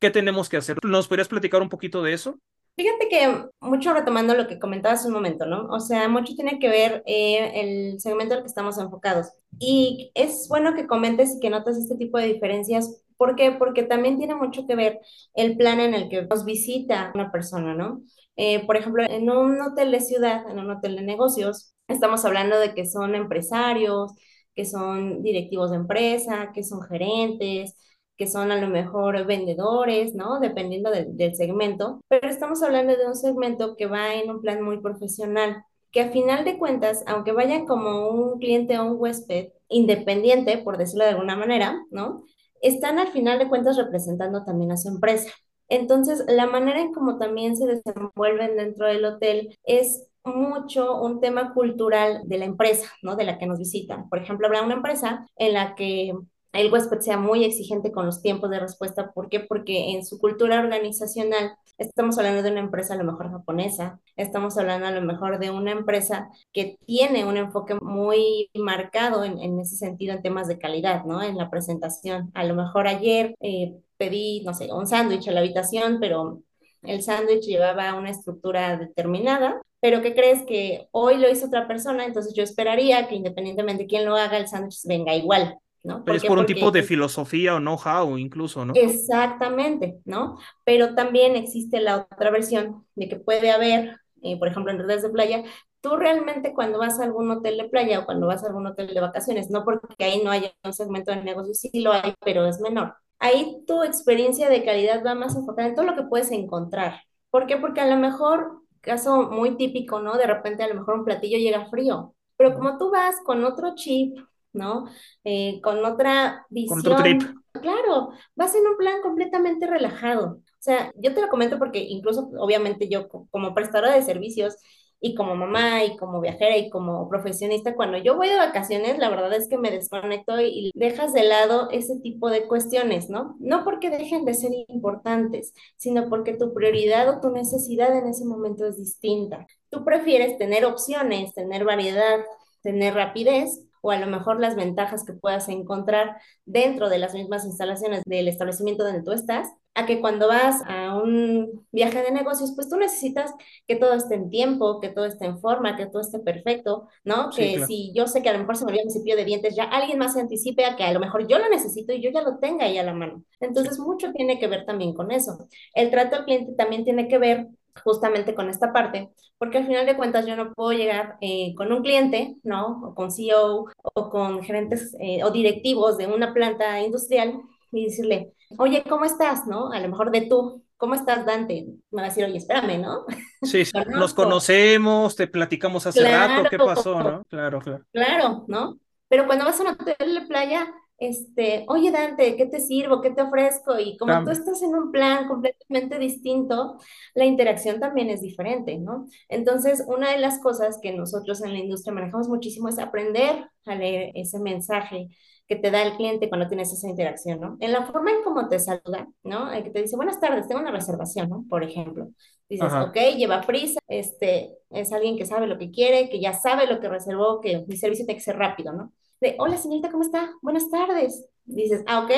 ¿qué tenemos que hacer? ¿Nos podrías platicar un poquito de eso? Fíjate que mucho retomando lo que comentabas un momento, ¿no? O sea, mucho tiene que ver eh, el segmento al que estamos enfocados. Y es bueno que comentes y que notes este tipo de diferencias. ¿Por qué? Porque también tiene mucho que ver el plan en el que nos visita una persona, ¿no? Eh, por ejemplo, en un hotel de ciudad, en un hotel de negocios, estamos hablando de que son empresarios, que son directivos de empresa, que son gerentes, que son a lo mejor vendedores, ¿no? Dependiendo del segmento, pero estamos hablando de un segmento que va en un plan muy profesional, que a final de cuentas, aunque vayan como un cliente o un huésped independiente, por decirlo de alguna manera, ¿no? Están al final de cuentas representando también a su empresa. Entonces, la manera en cómo también se desenvuelven dentro del hotel es mucho un tema cultural de la empresa, ¿no? De la que nos visitan. Por ejemplo, habrá una empresa en la que el huésped sea muy exigente con los tiempos de respuesta. ¿Por qué? Porque en su cultura organizacional estamos hablando de una empresa a lo mejor japonesa, estamos hablando a lo mejor de una empresa que tiene un enfoque muy marcado en, en ese sentido en temas de calidad, ¿no? En la presentación. A lo mejor ayer eh, pedí, no sé, un sándwich a la habitación, pero el sándwich llevaba una estructura determinada, pero ¿qué crees que hoy lo hizo otra persona? Entonces yo esperaría que independientemente de quién lo haga, el sándwich venga igual, ¿no? Pero es por un tipo de filosofía o know-how incluso, ¿no? Exactamente, ¿no? Pero también existe la otra versión de que puede haber, eh, por ejemplo, en redes de playa, tú realmente cuando vas a algún hotel de playa o cuando vas a algún hotel de vacaciones, no porque ahí no haya un segmento de negocio, sí lo hay, pero es menor ahí tu experiencia de calidad va más enfocada en todo lo que puedes encontrar. ¿Por qué? Porque a lo mejor, caso muy típico, ¿no? De repente a lo mejor un platillo llega frío, pero como tú vas con otro chip, ¿no? Eh, con otra visión. Con otro trip. Claro, vas en un plan completamente relajado. O sea, yo te lo comento porque incluso, obviamente, yo como prestadora de servicios, y como mamá y como viajera y como profesionista, cuando yo voy de vacaciones, la verdad es que me desconecto y dejas de lado ese tipo de cuestiones, ¿no? No porque dejen de ser importantes, sino porque tu prioridad o tu necesidad en ese momento es distinta. Tú prefieres tener opciones, tener variedad, tener rapidez o a lo mejor las ventajas que puedas encontrar dentro de las mismas instalaciones del establecimiento donde tú estás, a que cuando vas a un viaje de negocios, pues tú necesitas que todo esté en tiempo, que todo esté en forma, que todo esté perfecto, ¿no? que si yo sé que a lo mejor se me olvidó mi cepillo de dientes, ya alguien más se anticipe a que a lo mejor yo lo necesito y yo ya lo tenga ahí a la mano. Entonces, mucho tiene que ver también con eso. El trato al cliente también tiene que ver justamente con esta parte, porque al final de cuentas yo no puedo llegar eh, con un cliente, ¿no? O con CEO o con gerentes eh, o directivos de una planta industrial y decirle, oye, ¿cómo estás? ¿No? A lo mejor de tú, ¿cómo estás, Dante? Me va a decir, oye, espérame, ¿no? Sí, sí nos conocemos, te platicamos hace rato, ¿qué pasó, no? Claro, claro. Claro, ¿no? Pero cuando vas a un hotel de playa, este, oye Dante, ¿qué te sirvo? ¿Qué te ofrezco? Y como tú estás en un plan completamente distinto, la interacción también es diferente, ¿no? Entonces, una de las cosas que nosotros en la industria manejamos muchísimo es aprender a leer ese mensaje que te da el cliente cuando tienes esa interacción, ¿no? En la forma en cómo te saluda, ¿no? El que te dice, buenas tardes, tengo una reservación, ¿no? Por ejemplo. Dices, ok, lleva prisa, este, es alguien que sabe lo que quiere, que ya sabe lo que reservó, que mi servicio tiene que ser rápido, ¿no? De, hola señorita, ¿cómo está? Buenas tardes. Dices, ah, ok,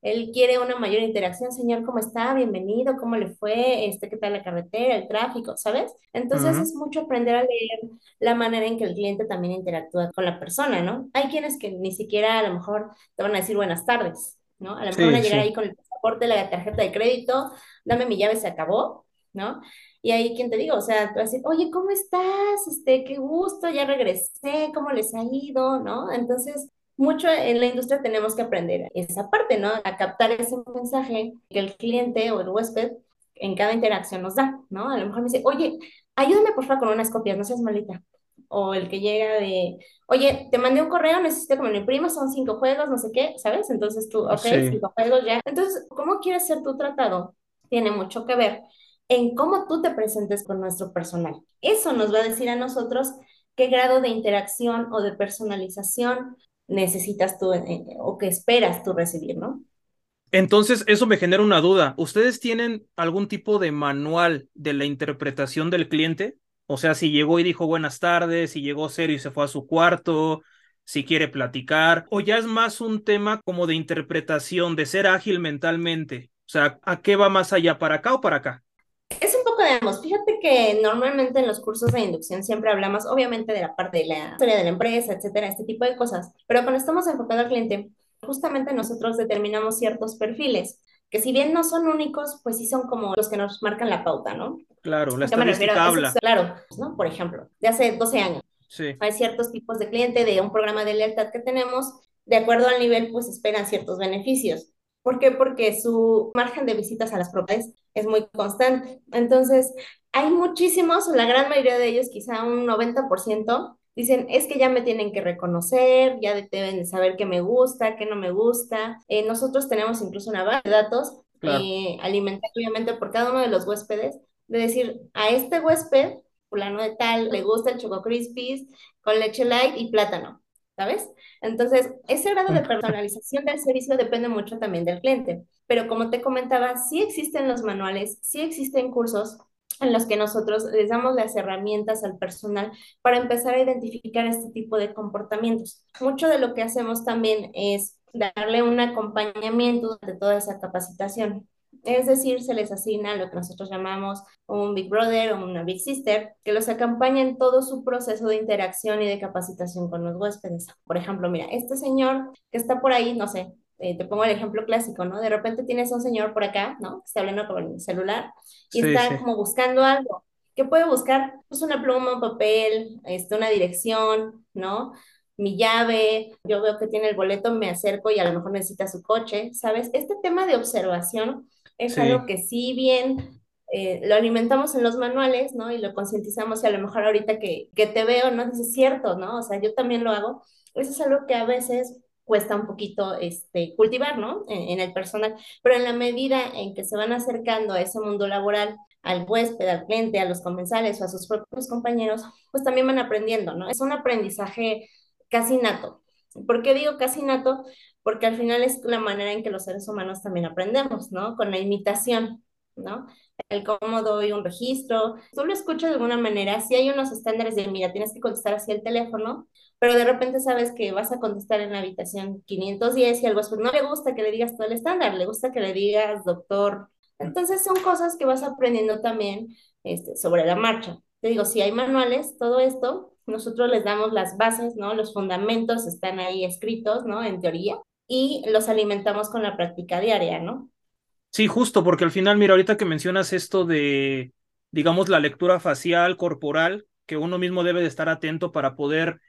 él quiere una mayor interacción, señor, ¿cómo está? Bienvenido, ¿cómo le fue? Este, ¿qué tal la carretera, el tráfico, ¿sabes? Entonces es mucho aprender a leer la manera en que el cliente también interactúa con la persona, ¿no? Hay quienes que ni siquiera a lo mejor te van a decir buenas tardes, ¿no? A lo mejor van a llegar ahí con el pasaporte, la tarjeta de crédito, dame mi llave, se acabó, ¿no? Y ahí, ¿quién te digo? O sea, te vas a decir, oye, ¿cómo estás? Este, qué gusto, ya regresé, ¿cómo les ha ido? ¿No? Entonces, mucho en la industria tenemos que aprender esa parte, ¿no? A captar ese mensaje que el cliente o el huésped en cada interacción nos da, ¿no? A lo mejor me dice, oye, ayúdame por favor con unas copias, no seas malita. O el que llega de, oye, te mandé un correo, necesito que me lo imprimas, son cinco juegos, no sé qué, ¿sabes? Entonces tú, ok, cinco juegos ya. Entonces, ¿cómo quieres ser tu tratado? Tiene mucho que ver en cómo tú te presentes con nuestro personal. Eso nos va a decir a nosotros qué grado de interacción o de personalización necesitas tú eh, eh, o que esperas tú recibir, ¿no? Entonces, eso me genera una duda. ¿Ustedes tienen algún tipo de manual de la interpretación del cliente? O sea, si llegó y dijo buenas tardes, si llegó serio y se fue a su cuarto, si quiere platicar, o ya es más un tema como de interpretación, de ser ágil mentalmente. O sea, ¿a qué va más allá? ¿Para acá o para acá? Poco de ambos. Fíjate que normalmente en los cursos de inducción siempre hablamos, obviamente, de la parte de la historia de la empresa, etcétera, este tipo de cosas. Pero cuando estamos enfocados al cliente, justamente nosotros determinamos ciertos perfiles que si bien no son únicos, pues sí son como los que nos marcan la pauta, ¿no? Claro, la estadística habla. claro, ¿no? Por ejemplo, de hace 12 años. Sí. Hay ciertos tipos de cliente de un programa de lealtad que tenemos, de acuerdo al nivel, pues esperan ciertos beneficios. ¿Por qué? Porque su margen de visitas a las propiedades es muy constante. Entonces, hay muchísimos, la gran mayoría de ellos, quizá un 90%, dicen, es que ya me tienen que reconocer, ya deben de saber qué me gusta, qué no me gusta. Eh, nosotros tenemos incluso una base de datos eh, alimentada obviamente por cada uno de los huéspedes, de decir, a este huésped, fulano de tal, le gusta el Choco Crispies con leche light y plátano. ¿sabes? Entonces, ese grado de personalización del servicio depende mucho también del cliente. Pero como te comentaba, sí existen los manuales, sí existen cursos en los que nosotros les damos las herramientas al personal para empezar a identificar este tipo de comportamientos. Mucho de lo que hacemos también es darle un acompañamiento de toda esa capacitación. Es decir, se les asigna lo que nosotros llamamos un Big Brother o una Big Sister, que los acompaña en todo su proceso de interacción y de capacitación con los huéspedes. Por ejemplo, mira, este señor que está por ahí, no sé, eh, te pongo el ejemplo clásico, ¿no? De repente tienes a un señor por acá, ¿no? Que está hablando con el celular y está como buscando algo. ¿Qué puede buscar? Pues una pluma, un papel, este, una dirección, ¿no? mi llave, yo veo que tiene el boleto, me acerco y a lo mejor necesita su coche, ¿sabes? Este tema de observación es algo que sí bien eh, lo alimentamos en los manuales, ¿no? Y lo concientizamos y a lo mejor ahorita que, que te veo, ¿no? Dices, cierto, ¿no? O sea, yo también lo hago. Eso es algo que a veces cuesta un poquito este, cultivar, ¿no? En, el personal, pero en la medida en que se van acercando a ese mundo laboral, al huésped, al cliente, a los comensales o a sus propios compañeros, pues también van aprendiendo, ¿no? Es un aprendizaje casi nato. ¿Por qué digo casi nato? porque al final es la manera en que los seres humanos también aprendemos, ¿no? Con la imitación, ¿no? El cómo doy un registro, tú lo escuchas de alguna manera, si hay unos estándares de, mira, tienes que contestar así el teléfono, pero de repente sabes que vas a contestar en la habitación 510 y algo así, no le gusta que le digas todo el estándar, le gusta que le digas doctor. Entonces son cosas que vas aprendiendo también este, sobre la marcha. Te digo, si hay manuales, todo esto, nosotros les damos las bases, ¿no? Los fundamentos están ahí escritos, ¿no? En teoría, y los alimentamos con la práctica diaria, ¿no? Sí, justo, porque al final, mira, ahorita que mencionas esto de, digamos, la lectura facial, corporal, que uno mismo debe de estar atento para poder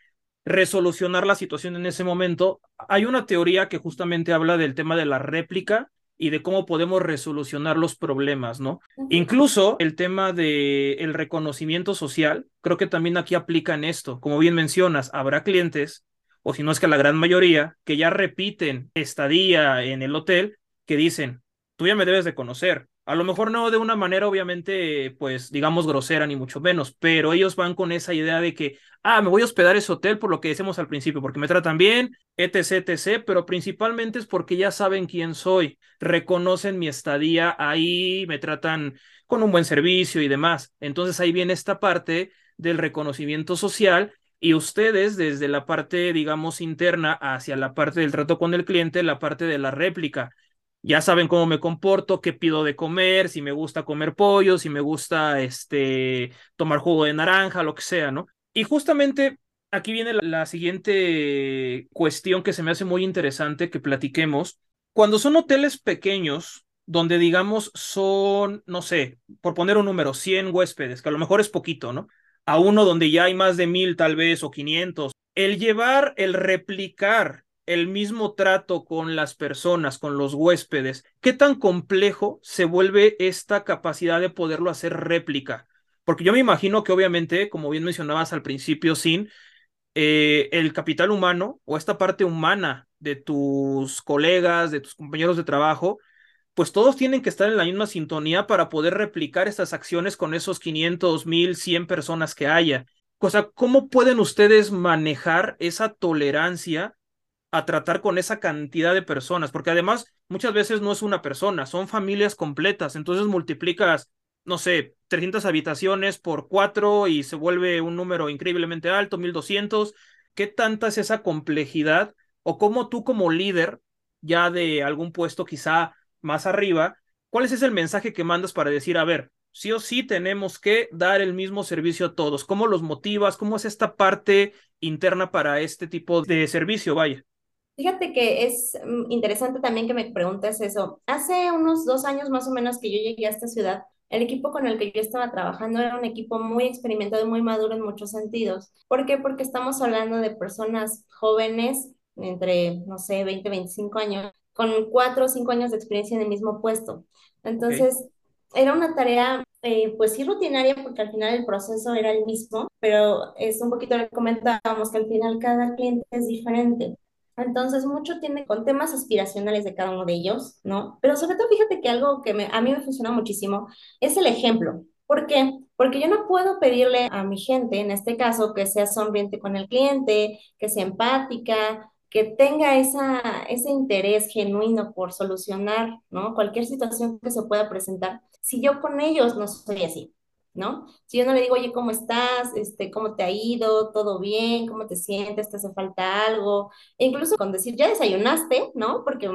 resolucionar la situación en ese momento, hay una teoría que justamente habla del tema de la réplica y de cómo podemos resolucionar los problemas, ¿no? Incluso el tema de el reconocimiento social, creo que también aquí aplican esto. Como bien mencionas, habrá clientes o si no es que la gran mayoría, que ya repiten estadía en el hotel, que dicen, tú ya me debes de conocer. A lo mejor no de una manera, obviamente, pues digamos grosera, ni mucho menos, pero ellos van con esa idea de que, ah, me voy a hospedar ese hotel por lo que decimos al principio, porque me tratan bien, etc, etc, pero principalmente es porque ya saben quién soy, reconocen mi estadía ahí, me tratan con un buen servicio y demás. Entonces ahí viene esta parte del reconocimiento social y ustedes desde la parte, digamos, interna hacia la parte del trato con el cliente, la parte de la réplica ya saben cómo me comporto, qué pido de comer, si me gusta comer pollo, si me gusta este, tomar jugo de naranja, lo que sea, ¿no? Y justamente aquí viene la, la siguiente cuestión que se me hace muy interesante que platiquemos. Cuando son hoteles pequeños, donde digamos son, no sé, por poner un número, 100 huéspedes, que a lo mejor es poquito, ¿no? A uno donde ya hay más de mil tal vez o 500. El llevar, el replicar el mismo trato con las personas, con los huéspedes, ¿qué tan complejo se vuelve esta capacidad de poderlo hacer réplica? Porque yo me imagino que obviamente, como bien mencionabas al principio, sin eh, el capital humano o esta parte humana de tus colegas, de tus compañeros de trabajo, pues todos tienen que estar en la misma sintonía para poder replicar estas acciones con esos 500, 1000, 100 personas que haya. O sea, ¿cómo pueden ustedes manejar esa tolerancia a tratar con esa cantidad de personas, porque además muchas veces no es una persona, son familias completas, entonces multiplicas, no sé, 300 habitaciones por cuatro y se vuelve un número increíblemente alto, 1200. ¿Qué tanta es esa complejidad? O cómo tú como líder, ya de algún puesto quizá más arriba, ¿cuál es el mensaje que mandas para decir, a ver, sí o sí tenemos que dar el mismo servicio a todos? ¿Cómo los motivas? ¿Cómo es esta parte interna para este tipo de servicio? Vaya. Fíjate que es mm, interesante también que me preguntes eso. Hace unos dos años más o menos que yo llegué a esta ciudad, el equipo con el que yo estaba trabajando era un equipo muy experimentado y muy maduro en muchos sentidos. ¿Por qué? Porque estamos hablando de personas jóvenes, entre, no sé, 20, 25 años, con cuatro o cinco años de experiencia en el mismo puesto. Entonces, era una tarea, eh, pues sí, rutinaria, porque al final el proceso era el mismo, pero es un poquito lo que comentábamos, que al final cada cliente es diferente. Entonces, mucho tiene con temas aspiracionales de cada uno de ellos, ¿no? Pero sobre todo, fíjate que algo que me, a mí me funciona muchísimo es el ejemplo. ¿Por qué? Porque yo no puedo pedirle a mi gente, en este caso, que sea sonriente con el cliente, que sea empática, que tenga esa, ese interés genuino por solucionar, ¿no? Cualquier situación que se pueda presentar, si yo con ellos no soy así. ¿No? Si yo no le digo, oye, ¿cómo estás? Este, ¿cómo te ha ido? ¿Todo bien? ¿Cómo te sientes? ¿Te hace falta algo? E incluso con decir, ya desayunaste, ¿no? Porque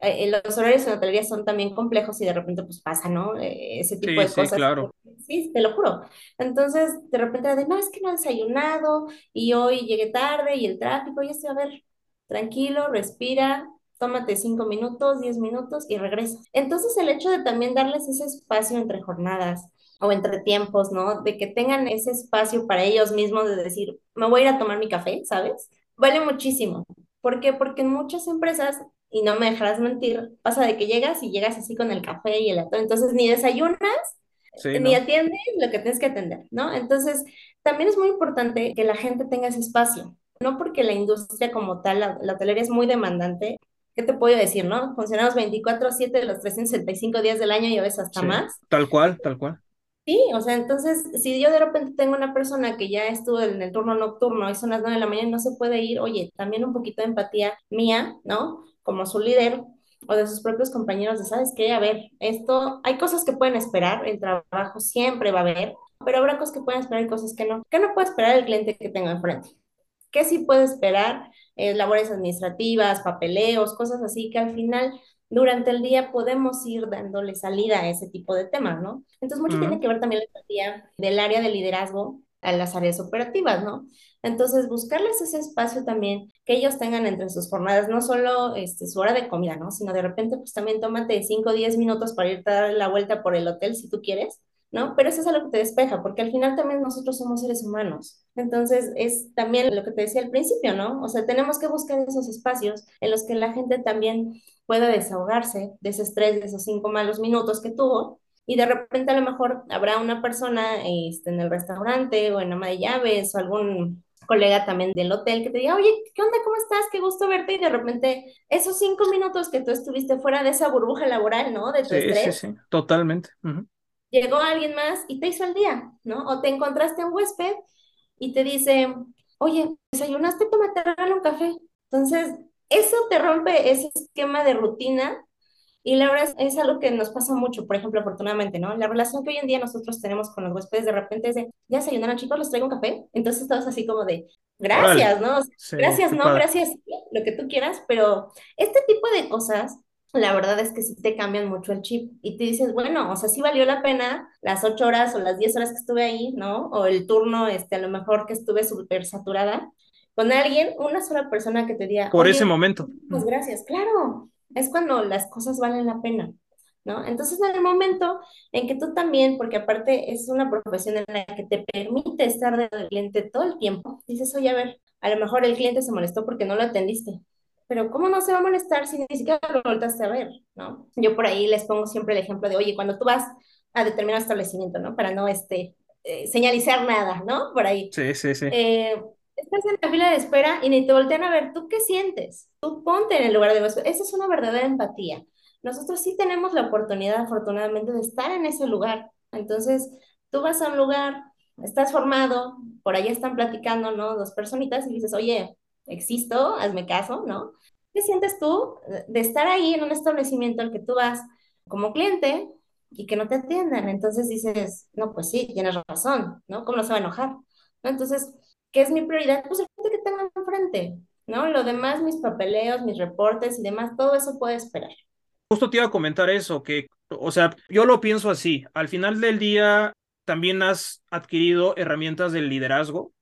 eh, los horarios en hotelería son también complejos y de repente pues pasa, ¿no? Eh, ese tipo de cosas. claro. Sí, te lo juro. Entonces, de repente, de, no, es que no he desayunado y hoy llegué tarde y el tráfico, y estoy, a ver, tranquilo, respira, tómate cinco minutos, diez minutos y regresa. Entonces, el hecho de también darles ese espacio entre jornadas, o entre tiempos, ¿no? De que tengan ese espacio para ellos mismos de decir, me voy a ir a tomar mi café, ¿sabes? Vale muchísimo. ¿Por qué? Porque en muchas empresas, y no me dejarás mentir, pasa de que llegas y llegas así con el café y el atún, entonces ni desayunas, ni atiendes lo que tienes que atender, ¿no? Entonces, también es muy importante que la gente tenga ese espacio, no porque la industria como tal, la, la hotelería es muy demandante, ¿qué te puedo decir, no? Funcionamos 24/7 de los 365 días del año y a veces hasta más. Tal cual, tal cual. Sí, o sea, entonces, si yo de repente tengo una persona que ya estuvo en el turno nocturno y son las 9 de la mañana no se puede ir, oye, también un poquito de empatía mía, ¿no? Como su líder o de sus propios compañeros, de, ¿sabes qué? A ver, esto, hay cosas que pueden esperar, el trabajo siempre va a haber, pero habrá cosas que pueden esperar y cosas que no. ¿Qué no puede esperar el cliente que tengo enfrente? ¿Qué sí puede esperar? Eh, labores administrativas, papeleos, cosas así que al final durante el día podemos ir dándole salida a ese tipo de temas, ¿no? Entonces, mucho tiene que ver también la empatía del área de liderazgo a las áreas operativas, ¿no? Entonces, buscarles ese espacio también que ellos tengan entre sus jornadas, no solo este, su hora de comida, ¿no? Sino de repente, pues también tómate 5 o 10 minutos para irte a dar la vuelta por el hotel si tú quieres, ¿no? Pero eso es algo que te despeja, porque al final también nosotros somos seres humanos. Entonces, es también lo que te decía al principio, ¿no? O sea, tenemos que buscar esos espacios en los que la gente también pueda desahogarse de ese estrés, de esos cinco malos minutos que tuvo. Y de repente a lo mejor habrá una persona este, en el restaurante o en ama de llaves o algún colega también del hotel que te diga, oye, ¿qué onda? ¿Cómo estás? Qué gusto verte. Y de repente, esos cinco minutos que tú estuviste fuera de esa burbuja laboral, ¿no? De tu Sí, sí, estrés, sí, totalmente. Ujú. llegó alguien más y te hizo el día, ¿no? O te encontraste un huésped y te dice, oye, desayunaste, toma, te regalo un café. Entonces, eso te rompe ese esquema de rutina y la verdad es, es algo que nos pasa mucho, por ejemplo, afortunadamente, ¿no? La relación que hoy en día nosotros tenemos con los huéspedes de repente es de, ya desayunaron chicos, les traigo un café. Entonces todos así como de, gracias, ¿no? O sea, Sí, gracias, no, padre. gracias, sí, lo que tú quieras, pero este tipo de cosas, la verdad es que sí te cambian mucho el chip y te dices, bueno, o sea, sí valió la pena las ocho horas o las diez horas que estuve ahí, ¿no? O el turno, este, a lo mejor que estuve súper saturada, con alguien, una sola persona que te diga, Por ese momento. pues gracias, claro, es cuando las cosas valen la pena, ¿no? Entonces, en el momento en que tú también, porque aparte es una profesión en la que te permite estar del cliente todo el tiempo, dices, oye, a ver, a lo mejor el cliente se molestó porque no lo atendiste, pero ¿cómo no se va a molestar si ni siquiera lo voltaste a ver, ¿no? Yo por ahí les pongo siempre el ejemplo de, oye, cuando tú vas a determinado establecimiento, ¿no? Para no, este, eh, señalizar nada, ¿no? Por ahí Sí, sí, sí. eh, estás en la fila de espera y ni te voltean a ver, ¿tú qué sientes? Tú ponte en el lugar de huésped. Esa es una verdadera empatía. Nosotros sí tenemos la oportunidad, afortunadamente, de estar en ese lugar. Entonces, tú vas a un lugar, estás formado, por ahí están platicando, ¿no? Dos personitas y dices, oye, existo, hazme caso, ¿no? ¿Qué sientes tú de estar ahí en un establecimiento al que tú vas como cliente y que no te atiendan? Entonces dices, no, pues sí, tienes razón, ¿no? ¿Cómo no se va a enojar? ¿No? Entonces, ¿qué es mi prioridad? Pues el que tengo enfrente, ¿no? Lo demás, mis papeleos, mis reportes y demás, todo eso puede esperar. Justo te iba a comentar eso, que, o sea, yo lo pienso así. Al final del día, también has adquirido herramientas del liderazgo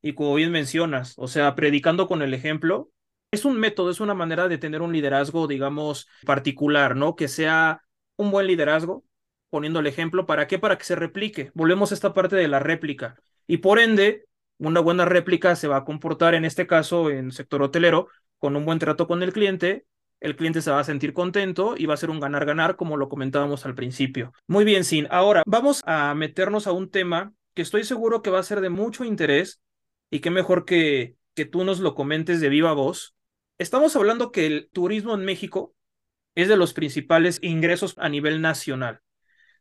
y como bien mencionas, o sea, predicando con el ejemplo, es un método, es una manera de tener un liderazgo, digamos, particular, ¿no? Que sea un buen liderazgo, poniendo el ejemplo, ¿para qué? Para que se replique. Volvemos a esta parte de la réplica. Y por ende, una buena réplica se va a comportar, en este caso, en sector hotelero, con un buen trato con el cliente el cliente se va a sentir contento y va a ser un ganar-ganar, como lo comentábamos al principio. Muy bien, Sin. Ahora vamos a meternos a un tema que estoy seguro que va a ser de mucho interés y qué mejor que, que tú nos lo comentes de viva voz. Estamos hablando que el turismo en México es de los principales ingresos a nivel nacional.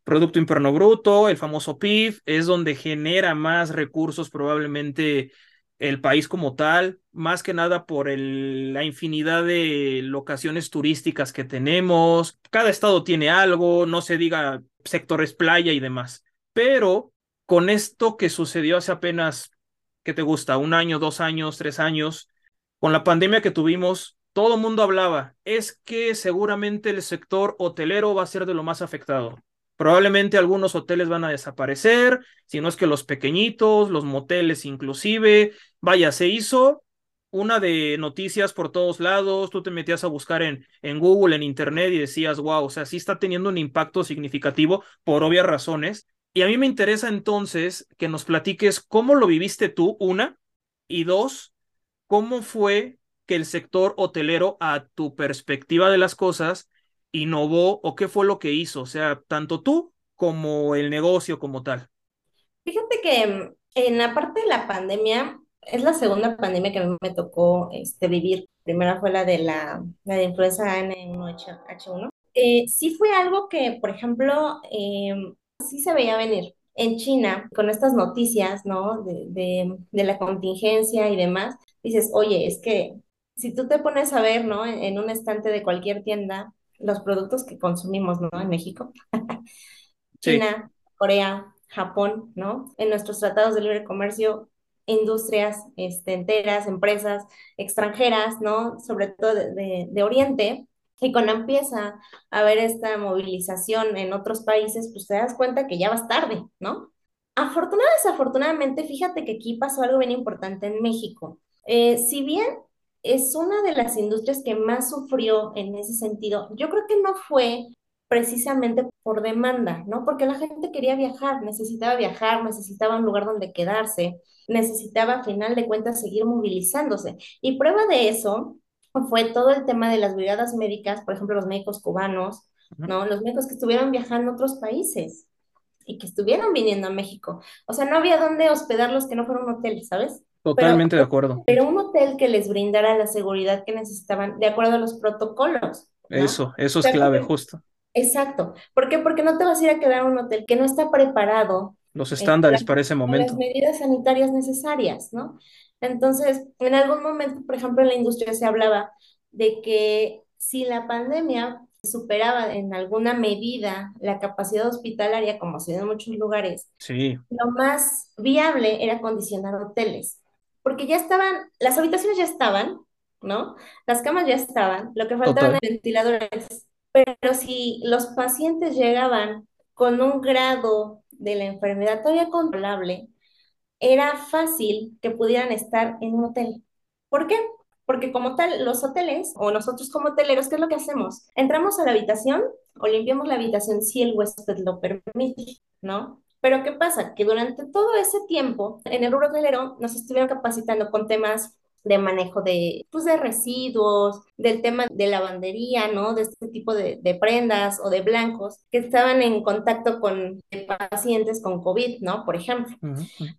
Producto Interno Bruto, el famoso PIB, es donde genera más recursos probablemente el país como tal, más que nada por el, la infinidad de locaciones turísticas que tenemos. Cada estado tiene algo, no se diga sectores playa y demás. Pero con esto que sucedió hace apenas, ¿qué te gusta? Un año, dos años, tres años, con la pandemia que tuvimos, todo el mundo hablaba, es que seguramente el sector hotelero va a ser de lo más afectado. Probablemente algunos hoteles van a desaparecer, si no es que los pequeñitos, los moteles inclusive. Vaya, se hizo una de noticias por todos lados, tú te metías a buscar en, en Google, en Internet y decías, wow, o sea, sí está teniendo un impacto significativo por obvias razones. Y a mí me interesa entonces que nos platiques cómo lo viviste tú, una, y dos, cómo fue que el sector hotelero, a tu perspectiva de las cosas, innovó o qué fue lo que hizo, o sea, tanto tú como el negocio como tal. Fíjate que mm, en la parte de la pandemia, es la segunda pandemia que a mí me tocó este, vivir. Primera fue la de la, la de influenza N1H1. Eh, sí fue algo que, por ejemplo, eh, sí se veía venir. En China, con estas noticias, ¿no? De, de, de la contingencia y demás, dices, oye, es que si tú te pones a ver, ¿no? En, en un estante de cualquier tienda, los productos que consumimos, ¿no? En México, Sí, China, Corea, Japón, ¿no? En nuestros tratados de libre comercio, industrias este, enteras, empresas extranjeras, ¿no? Sobre todo de, de, de Oriente. Y cuando empieza a haber esta movilización en otros países, pues te das cuenta que ya vas tarde, ¿no? Afortunadamente, desafortunadamente, fíjate que aquí pasó algo bien importante en México. Eh, si bien es una de las industrias que más sufrió en ese sentido, yo creo que no fue precisamente por demanda, ¿no? Porque la gente quería viajar, necesitaba viajar, necesitaba un lugar donde quedarse, necesitaba a final de cuentas seguir movilizándose. Y prueba de eso fue todo el tema de las brigadas médicas, por ejemplo, los médicos cubanos. ¿no? Los médicos que estuvieron viajando a otros países. y que estuvieron viniendo a México. O sea, no había dónde hospedarlos que no fuera un hotel, ¿sabes? Totalmente de acuerdo. Pero un hotel que les brindara la seguridad que necesitaban de acuerdo a los protocolos. Eso, eso es clave, justo. Exacto. ¿Por qué? Porque no te vas a ir a quedar en un hotel que no está preparado. Los estándares para ese momento. Las medidas sanitarias necesarias, ¿no? Entonces, en algún momento, por ejemplo, en la industria se hablaba de que si la pandemia superaba en alguna medida la capacidad hospitalaria, como se en muchos lugares, sí. lo más viable era condicionar hoteles, porque ya estaban, las habitaciones ya estaban, ¿no? Las camas ya estaban, lo que faltaban eran ventiladores, pero si los pacientes llegaban con un grado de la enfermedad todavía controlable, era fácil que pudieran estar en un hotel. ¿Por qué? Porque como tal, los hoteles o nosotros como hoteleros, ¿qué es lo que hacemos? Entramos a la habitación o limpiamos la habitación si el huésped lo permite, ¿no? Pero ¿qué pasa? Que durante todo ese tiempo en el rubro hotelero nos estuvieron capacitando con temas de manejo de, pues, de residuos, del tema de lavandería, ¿no? De este tipo de, de, prendas o de blancos que estaban en contacto con pacientes con COVID, ¿no? Por ejemplo.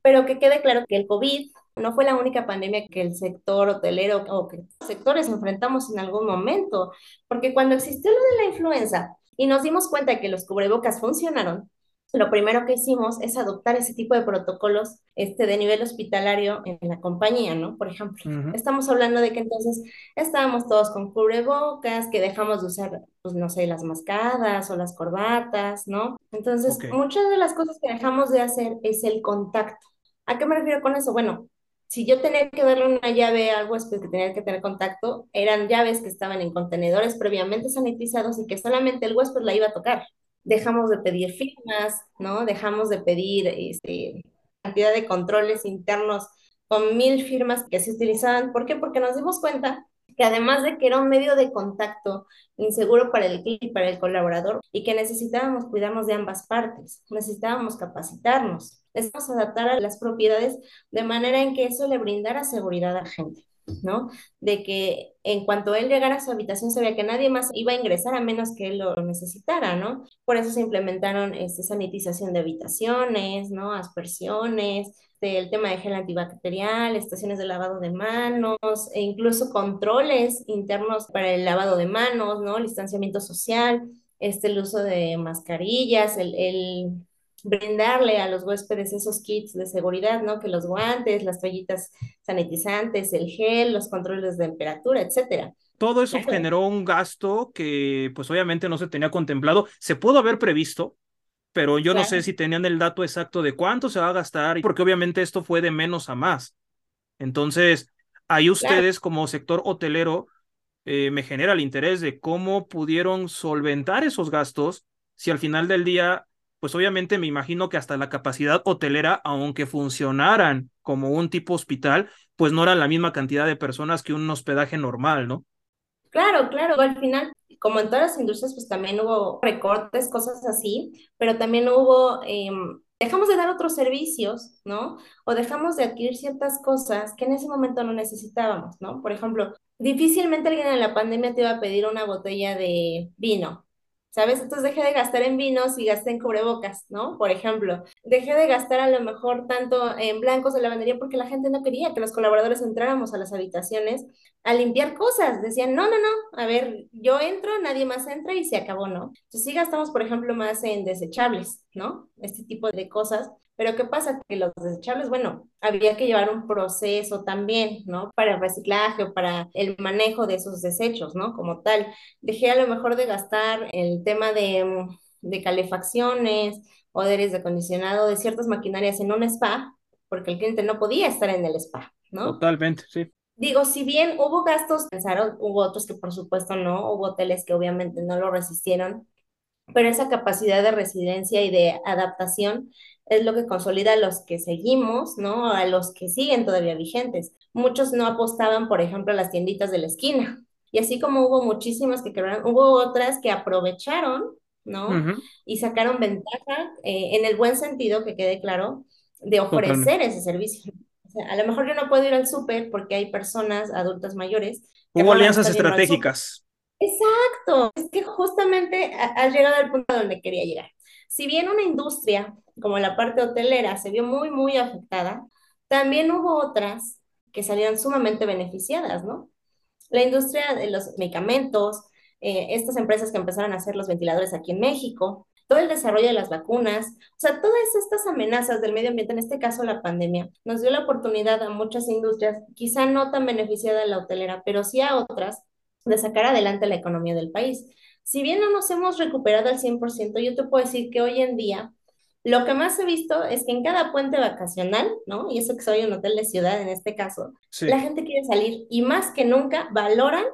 Pero que quede claro que el COVID no fue la única pandemia que el sector hotelero o que sectores enfrentamos en algún momento, porque cuando existió lo de la influenza y nos dimos cuenta de que los cubrebocas funcionaron, lo primero que hicimos es adoptar ese tipo de protocolos este, de nivel hospitalario en la compañía, ¿no? Por ejemplo, estamos hablando de que entonces estábamos todos con cubrebocas, que dejamos de usar, pues no sé, las mascadas o las corbatas, ¿no? Entonces, muchas de las cosas que dejamos de hacer es el contacto. ¿A qué me refiero con eso? Bueno, si yo tenía que darle una llave a algo huésped que tenía que tener contacto, eran llaves que estaban en contenedores previamente sanitizados y que solamente el huésped la iba a tocar dejamos de pedir firmas, ¿no? Dejamos de pedir este, cantidad de controles internos con mil firmas que se utilizaban. ¿Por qué? Porque nos dimos cuenta que además de que era un medio de contacto inseguro para el cliente y para el colaborador y que necesitábamos cuidarnos de ambas partes, necesitábamos capacitarnos, necesitábamos adaptar a las propiedades de manera en que eso le brindara seguridad a la gente. ¿No? De que en cuanto él llegara a su habitación sabía que nadie más iba a ingresar a menos que él lo necesitara, ¿no? Por eso se implementaron este, sanitización de habitaciones, ¿no? Aspersiones, el tema de gel antibacterial, estaciones de lavado de manos, e incluso controles internos para el lavado de manos, ¿no? El distanciamiento social, este, el uso de mascarillas, el, el brindarle a los huéspedes esos kits de seguridad, ¿no? Que los guantes, las toallitas sanitizantes, el gel, los controles de temperatura, etcétera. Todo eso generó un gasto que pues obviamente no se tenía contemplado. Se pudo haber previsto, pero yo no sé si tenían el dato exacto de cuánto se va a gastar, porque obviamente esto fue de menos a más. Entonces, ahí ustedes como sector hotelero eh, me genera el interés de cómo pudieron solventar esos gastos si al final del día pues obviamente me imagino que hasta la capacidad hotelera, aunque funcionaran como un tipo hospital, pues no eran la misma cantidad de personas que un hospedaje normal, ¿no? Claro, claro, al final, como en todas las industrias, pues también hubo recortes, cosas así, pero también hubo, em, dejamos de dar otros servicios, ¿no? O dejamos de adquirir ciertas cosas que en ese momento no necesitábamos, ¿no? Por ejemplo, difícilmente alguien en la pandemia te iba a pedir una botella de vino, ¿sabes? Entonces dejé de gastar en vinos y gasté en cubrebocas, ¿no? Por ejemplo, dejé de gastar a lo mejor tanto en blancos de lavandería porque la gente no quería que los colaboradores entráramos a las habitaciones a limpiar cosas. Decían, no, no, no, a ver, yo entro, nadie más entra y se acabó, ¿no? Entonces sí gastamos, por ejemplo, más en desechables, ¿no? Este tipo de cosas pero ¿qué pasa? Que los desechables, bueno, había que llevar un proceso también, ¿no? Para el reciclaje o para el manejo de esos desechos, ¿no? Como tal. Dejé a lo mejor de gastar el tema de, de calefacciones o de aires de acondicionado de ciertas maquinarias en un spa, porque el cliente no podía estar en el spa, ¿no? Totalmente, sí. Digo, si bien hubo gastos, pensaron, hubo otros que por supuesto no, hubo hoteles que obviamente no lo resistieron, pero esa capacidad de residencia y de adaptación es lo que consolida a los que seguimos, ¿no? A los que siguen todavía vigentes. Muchos no apostaban, por ejemplo, a las tienditas de la esquina. Y así como hubo muchísimas que quebraron, hubo otras que aprovecharon, ¿no? Y sacaron ventaja, eh, en el buen sentido, que quede claro, de ofrecer ese servicio. O sea, a lo mejor yo no puedo ir al súper porque hay personas adultas mayores. Hubo alianzas estratégicas. Exacto, es que justamente has llegado al punto donde quería llegar si bien una industria como la parte hotelera se vio muy, muy afectada, también hubo otras que salieron sumamente beneficiadas, ¿no? La industria de los medicamentos, eh, estas empresas que empezaron a hacer los ventiladores aquí en México, todo el desarrollo de las vacunas, o sea, todas estas amenazas del medio ambiente, en este caso la pandemia, nos dio la oportunidad a muchas industrias, quizá no tan beneficiada la hotelera, pero sí a otras, de sacar adelante la economía del país. Si bien no nos hemos recuperado al 100%, yo te puedo decir que hoy en día lo que más he visto es que en cada puente vacacional, ¿no? Y eso que soy un hotel de ciudad en este caso, la gente quiere salir y más que nunca valoran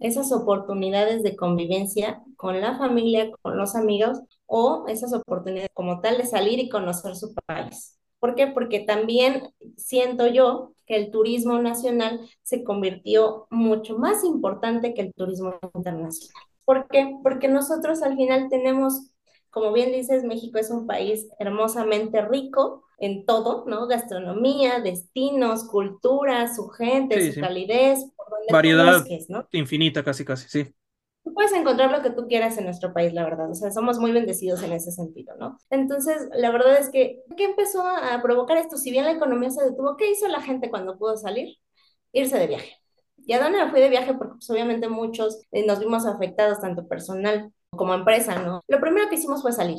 esas oportunidades de convivencia con la familia, con los amigos o esas oportunidades como tal de salir y conocer su país. ¿Por qué? Porque también siento yo que el turismo nacional se convirtió mucho más importante que el turismo internacional. ¿Por qué? Porque nosotros al final tenemos como bien dices, México es un país hermosamente rico en todo, ¿no? Gastronomía, destinos, cultura, su gente, su calidez. Variedad infinita, casi, casi, sí. Tú puedes encontrar lo que tú quieras en nuestro país, la verdad. O sea, somos muy bendecidos en ese sentido, ¿no? Entonces, la verdad es que, ¿qué empezó a provocar esto? Si bien la economía se detuvo, ¿qué hizo la gente cuando pudo salir? Irse de viaje. ¿Y a dónde me fui de viaje? Porque pues, obviamente muchos eh, nos vimos afectados, tanto personal como empresa, ¿no? Lo primero que hicimos fue salir.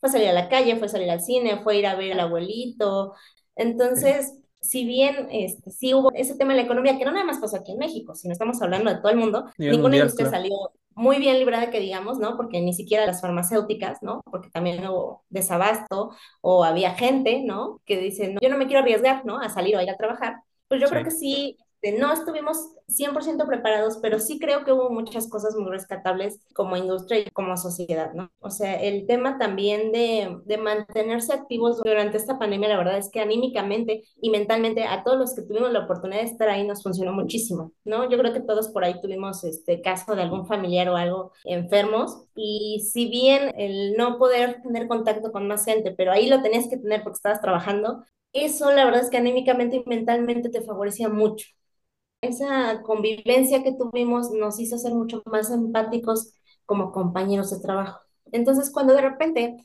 Fue salir a la calle, fue salir al cine, fue ir a ver al abuelito. Entonces, si bien este, sí hubo ese tema de la economía, que no nada más pasó aquí en México, sino estamos hablando de todo el mundo, ninguna industria salió muy bien librada, que digamos, ¿no? Porque ni siquiera las farmacéuticas, ¿no? Porque también hubo desabasto o había gente, ¿no? Que dice, no, yo no me quiero arriesgar, ¿no? A salir o a ir a trabajar. Pues yo creo que sí no estuvimos 100% preparados, pero sí creo que hubo muchas cosas muy rescatables como industria y como sociedad, ¿no? O sea, el tema también de, de, mantenerse activos durante esta pandemia, la verdad es que anímicamente y mentalmente a todos los que tuvimos la oportunidad de estar ahí nos funcionó muchísimo, ¿no? Yo creo que todos por ahí tuvimos este caso de algún familiar o algo enfermos y si bien el no poder tener contacto con más gente, pero ahí lo tenías que tener porque estabas trabajando, eso la verdad es que anímicamente y mentalmente te favorecía mucho esa convivencia que tuvimos nos hizo ser mucho más empáticos como compañeros de trabajo. Entonces, cuando de repente,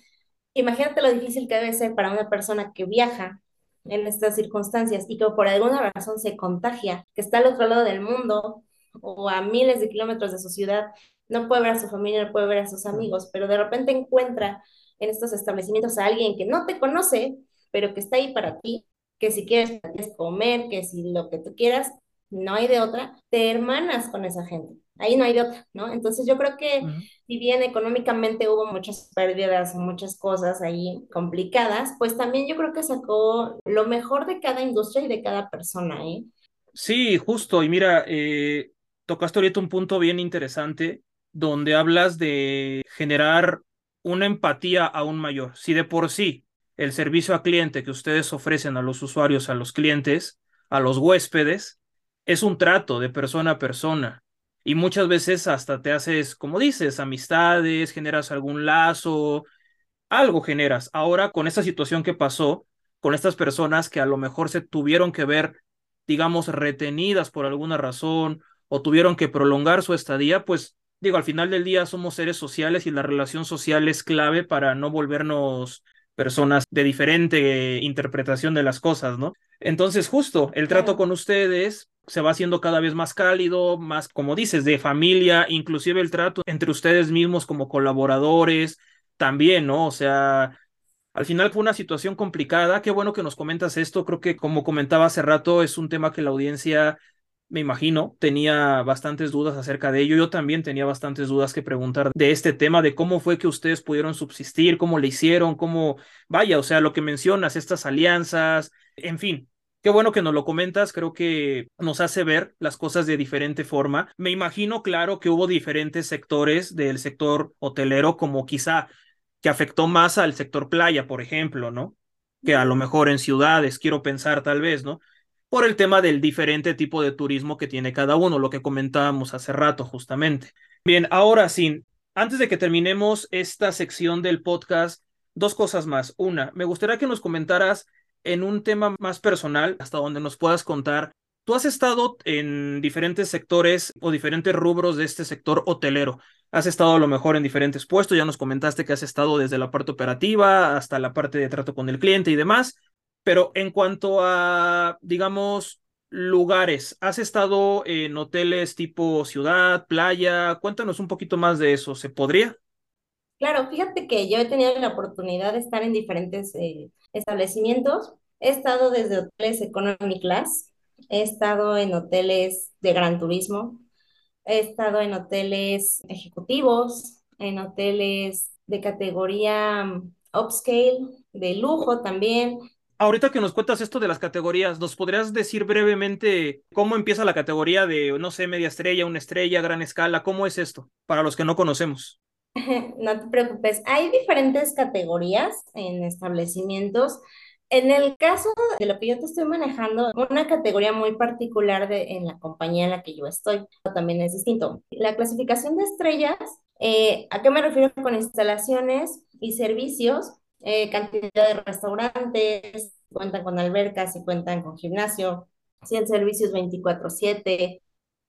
imagínate lo difícil que debe ser para una persona que viaja en estas circunstancias y que por alguna razón se contagia, que está al otro lado del mundo o a miles de kilómetros de su ciudad, no puede ver a su familia, no puede ver a sus amigos, pero de repente encuentra en estos establecimientos a alguien que no te conoce, pero que está ahí para ti, que si quieres comer, que si lo que tú quieras, no hay de otra, te hermanas con esa gente. Ahí no hay de otra, ¿no? Entonces yo creo que si bien económicamente hubo muchas pérdidas, muchas cosas ahí complicadas, pues también yo creo que sacó lo mejor de cada industria y de cada persona, ¿eh? Sí, justo. Y mira, eh, tocaste ahorita un punto bien interesante donde hablas de generar una empatía aún mayor. Si de por sí el servicio a cliente que ustedes ofrecen a los usuarios, a los clientes, a los huéspedes, es un trato de persona a persona. Y muchas veces hasta te haces, como dices, amistades, generas algún lazo, algo generas. Ahora con esta situación que pasó, con estas personas que a lo mejor se tuvieron que ver, digamos, retenidas por alguna razón o tuvieron que prolongar su estadía, pues digo, al final del día somos seres sociales y la relación social es clave para no volvernos personas de diferente interpretación de las cosas, ¿no? Entonces, justo el trato con ustedes se va haciendo cada vez más cálido, más, como dices, de familia, inclusive el trato entre ustedes mismos como colaboradores, también, ¿no? O sea, al final fue una situación complicada. Qué bueno que nos comentas esto. Creo que, como comentaba hace rato, es un tema que la audiencia, me imagino, tenía bastantes dudas acerca de ello. Yo también tenía bastantes dudas que preguntar de este tema, de cómo fue que ustedes pudieron subsistir, cómo le hicieron, cómo, vaya, o sea, lo que mencionas, estas alianzas, en fin, Qué bueno que nos lo comentas, creo que nos hace ver las cosas de diferente forma. Me imagino, claro, que hubo diferentes sectores del sector hotelero, como quizá que afectó más al sector playa, por ejemplo, ¿no? Que a lo mejor en ciudades, quiero pensar tal vez, ¿no? Por el tema del diferente tipo de turismo que tiene cada uno, lo que comentábamos hace rato justamente. Bien, ahora sí, antes de que terminemos esta sección del podcast, dos cosas más. Una, me gustaría que nos comentaras en un tema más personal, hasta donde nos puedas contar Tú has estado en diferentes sectores o diferentes rubros de este sector hotelero. Has estado a lo mejor en diferentes puestos, ya nos comentaste que has estado desde la parte operativa hasta la parte de trato con el cliente y demás, pero en cuanto a, digamos, lugares, ¿has estado en hoteles tipo ciudad, playa? Cuéntanos un poquito más de eso, ¿se podría? Claro, fíjate que yo he tenido la oportunidad de estar en diferentes eh, establecimientos. He estado desde hoteles economy class, he estado en hoteles de gran turismo, he estado en hoteles ejecutivos, en hoteles de categoría mm, upscale, de lujo también. Ahorita que nos cuentas esto de las categorías, ¿nos podrías decir brevemente cómo empieza la categoría de, no sé, media estrella, una estrella, gran escala? ¿Cómo es esto para los que no conocemos? No te preocupes, hay diferentes categorías en establecimientos. En el caso de lo que yo te estoy manejando, una categoría muy particular de, en la compañía en la que yo estoy también es distinto. La clasificación de estrellas, eh, ¿a qué me refiero con instalaciones y servicios? Eh, cantidad de restaurantes, cuentan con albercas, y cuentan con gimnasio, si el servicio es 24/7,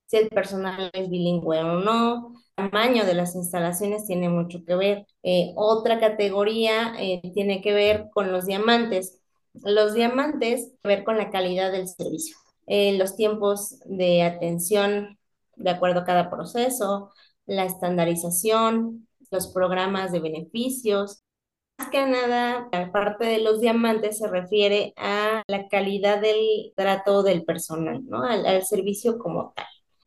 si el personal es bilingüe o no, tamaño de las instalaciones tiene mucho que ver. Eh, otra categoría eh, tiene que ver con los diamantes. Los diamantes que ver con la calidad del servicio, eh, los tiempos de atención de acuerdo a cada proceso, la estandarización, los programas de beneficios. Más que nada, la parte de los diamantes se refiere a la calidad del trato del personal, ¿no? al servicio como tal.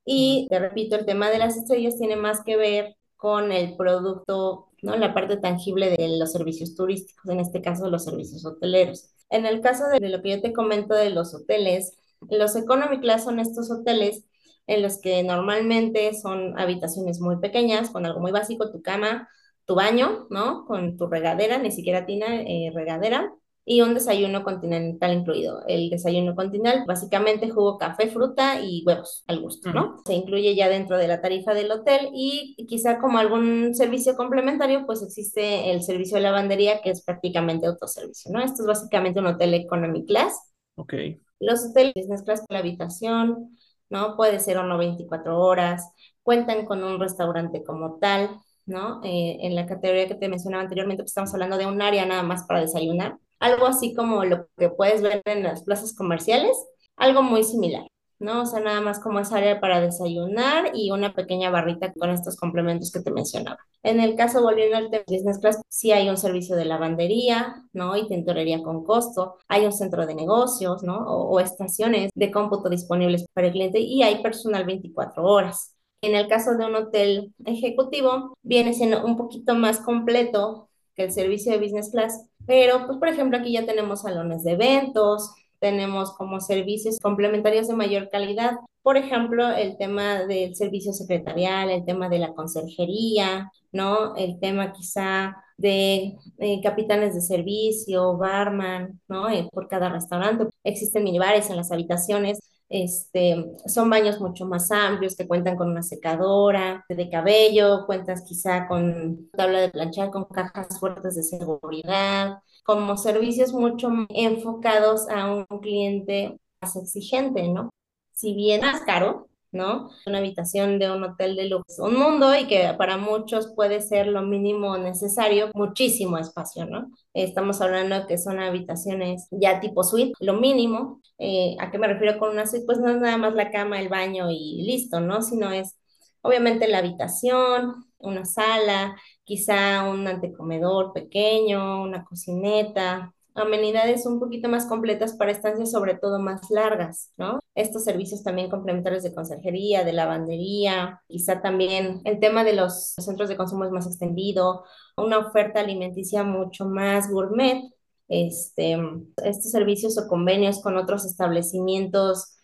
Y te repito, el tema de las estrellas tiene más que ver con el producto, ¿no? La parte tangible de los servicios turísticos, en este caso los servicios hoteleros. En el caso de, lo que yo te comento de los hoteles, los economy class son estos hoteles en los que normalmente son habitaciones muy pequeñas, con algo muy básico, tu cama, tu baño, ¿no? Con tu regadera, ni siquiera tiene eh, regadera, y un desayuno continental incluido. El desayuno continental, básicamente jugo, café, fruta y huevos al gusto, ¿no? Se incluye ya dentro de la tarifa del hotel y quizá como algún servicio complementario, pues existe el servicio de lavandería que es prácticamente autoservicio, ¿no? Esto es básicamente un hotel economy class. Ok. Los hoteles business class la habitación, ¿no? Puede ser o no 24 horas, cuentan con un restaurante como tal, ¿no? Eh, en la categoría que te mencionaba anteriormente, pues estamos hablando de un área nada más para desayunar algo así como lo que puedes ver en las plazas comerciales, algo muy similar, ¿no? O sea, nada más como esa área para desayunar y una pequeña barrita con estos complementos que te mencionaba. En el caso, volviendo al tema Business Class, sí hay un servicio de lavandería, ¿no? Y tintorería con costo, hay un centro de negocios, ¿no? O, o estaciones de cómputo disponibles para el cliente y hay personal 24 horas. En el caso de un hotel ejecutivo, viene siendo un poquito más completo que el servicio de business class, pero, pues, por ejemplo, aquí ya tenemos salones de eventos, tenemos como servicios complementarios de mayor calidad. Por ejemplo, el tema del servicio secretarial, el tema de la conserjería, ¿no? El tema quizá de eh, capitanes de servicio, barman, ¿no? Eh, por cada restaurante. Existen minibares en las habitaciones este, son baños mucho más amplios que cuentan con una secadora de cabello, cuentas quizá con tabla de planchar, con cajas fuertes de seguridad, como servicios mucho enfocados a un cliente más exigente, ¿no? Si bien más caro, ¿no? Una habitación de un hotel de lujo, un mundo y que para muchos puede ser lo mínimo necesario, muchísimo espacio, ¿no? Estamos hablando que son habitaciones ya tipo suite, lo mínimo. Eh, ¿A qué me refiero con una suite? Pues no es nada más la cama, el baño y listo, ¿no? Sino es obviamente la habitación, una sala, quizá un antecomedor pequeño, una cocineta, amenidades un poquito más completas para estancias sobre todo más largas, ¿no? Estos servicios también complementarios de conserjería, de lavandería, quizá también el tema de los centros de consumo es más extendido, una oferta alimenticia mucho más gourmet, este, estos servicios o convenios con otros establecimientos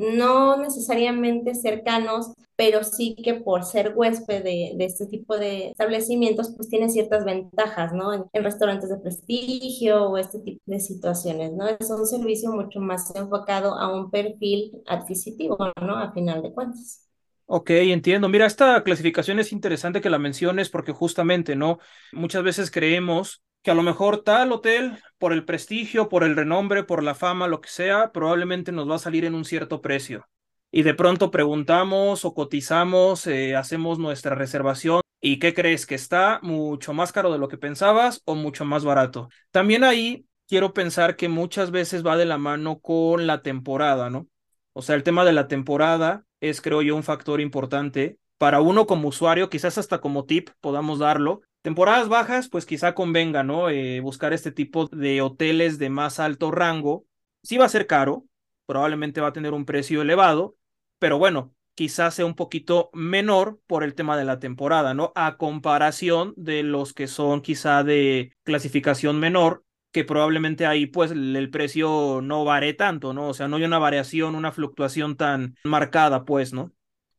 no necesariamente cercanos, pero sí que por ser huésped de, este tipo de establecimientos, pues tiene ciertas ventajas, ¿no? En, restaurantes de prestigio o este tipo de situaciones, ¿no? Es un servicio mucho más enfocado a un perfil adquisitivo, ¿no? A final de cuentas. Ok, entiendo. Mira, esta clasificación es interesante que la menciones porque justamente, ¿no? Muchas veces creemos que a lo mejor tal hotel, por el prestigio, por el renombre, por la fama, lo que sea, probablemente nos va a salir en un cierto precio. Y de pronto preguntamos o cotizamos, eh, hacemos nuestra reservación. ¿Y qué crees? ¿Que está mucho más caro de lo que pensabas o mucho más barato? También ahí quiero pensar que muchas veces va de la mano con la temporada, ¿no? O sea, el tema de la temporada es, creo yo, un factor importante para uno como usuario, quizás hasta como tip podamos darlo. Temporadas bajas, pues quizá convenga, ¿no? Eh, buscar este tipo de hoteles de más alto rango. Sí va a ser caro, probablemente va a tener un precio elevado, pero bueno, quizás sea un poquito menor por el tema de la temporada, ¿no? A comparación de los que son quizá de clasificación menor, que probablemente ahí pues el precio no varíe tanto, ¿no? O sea, no hay una variación, una fluctuación tan marcada, pues, ¿no?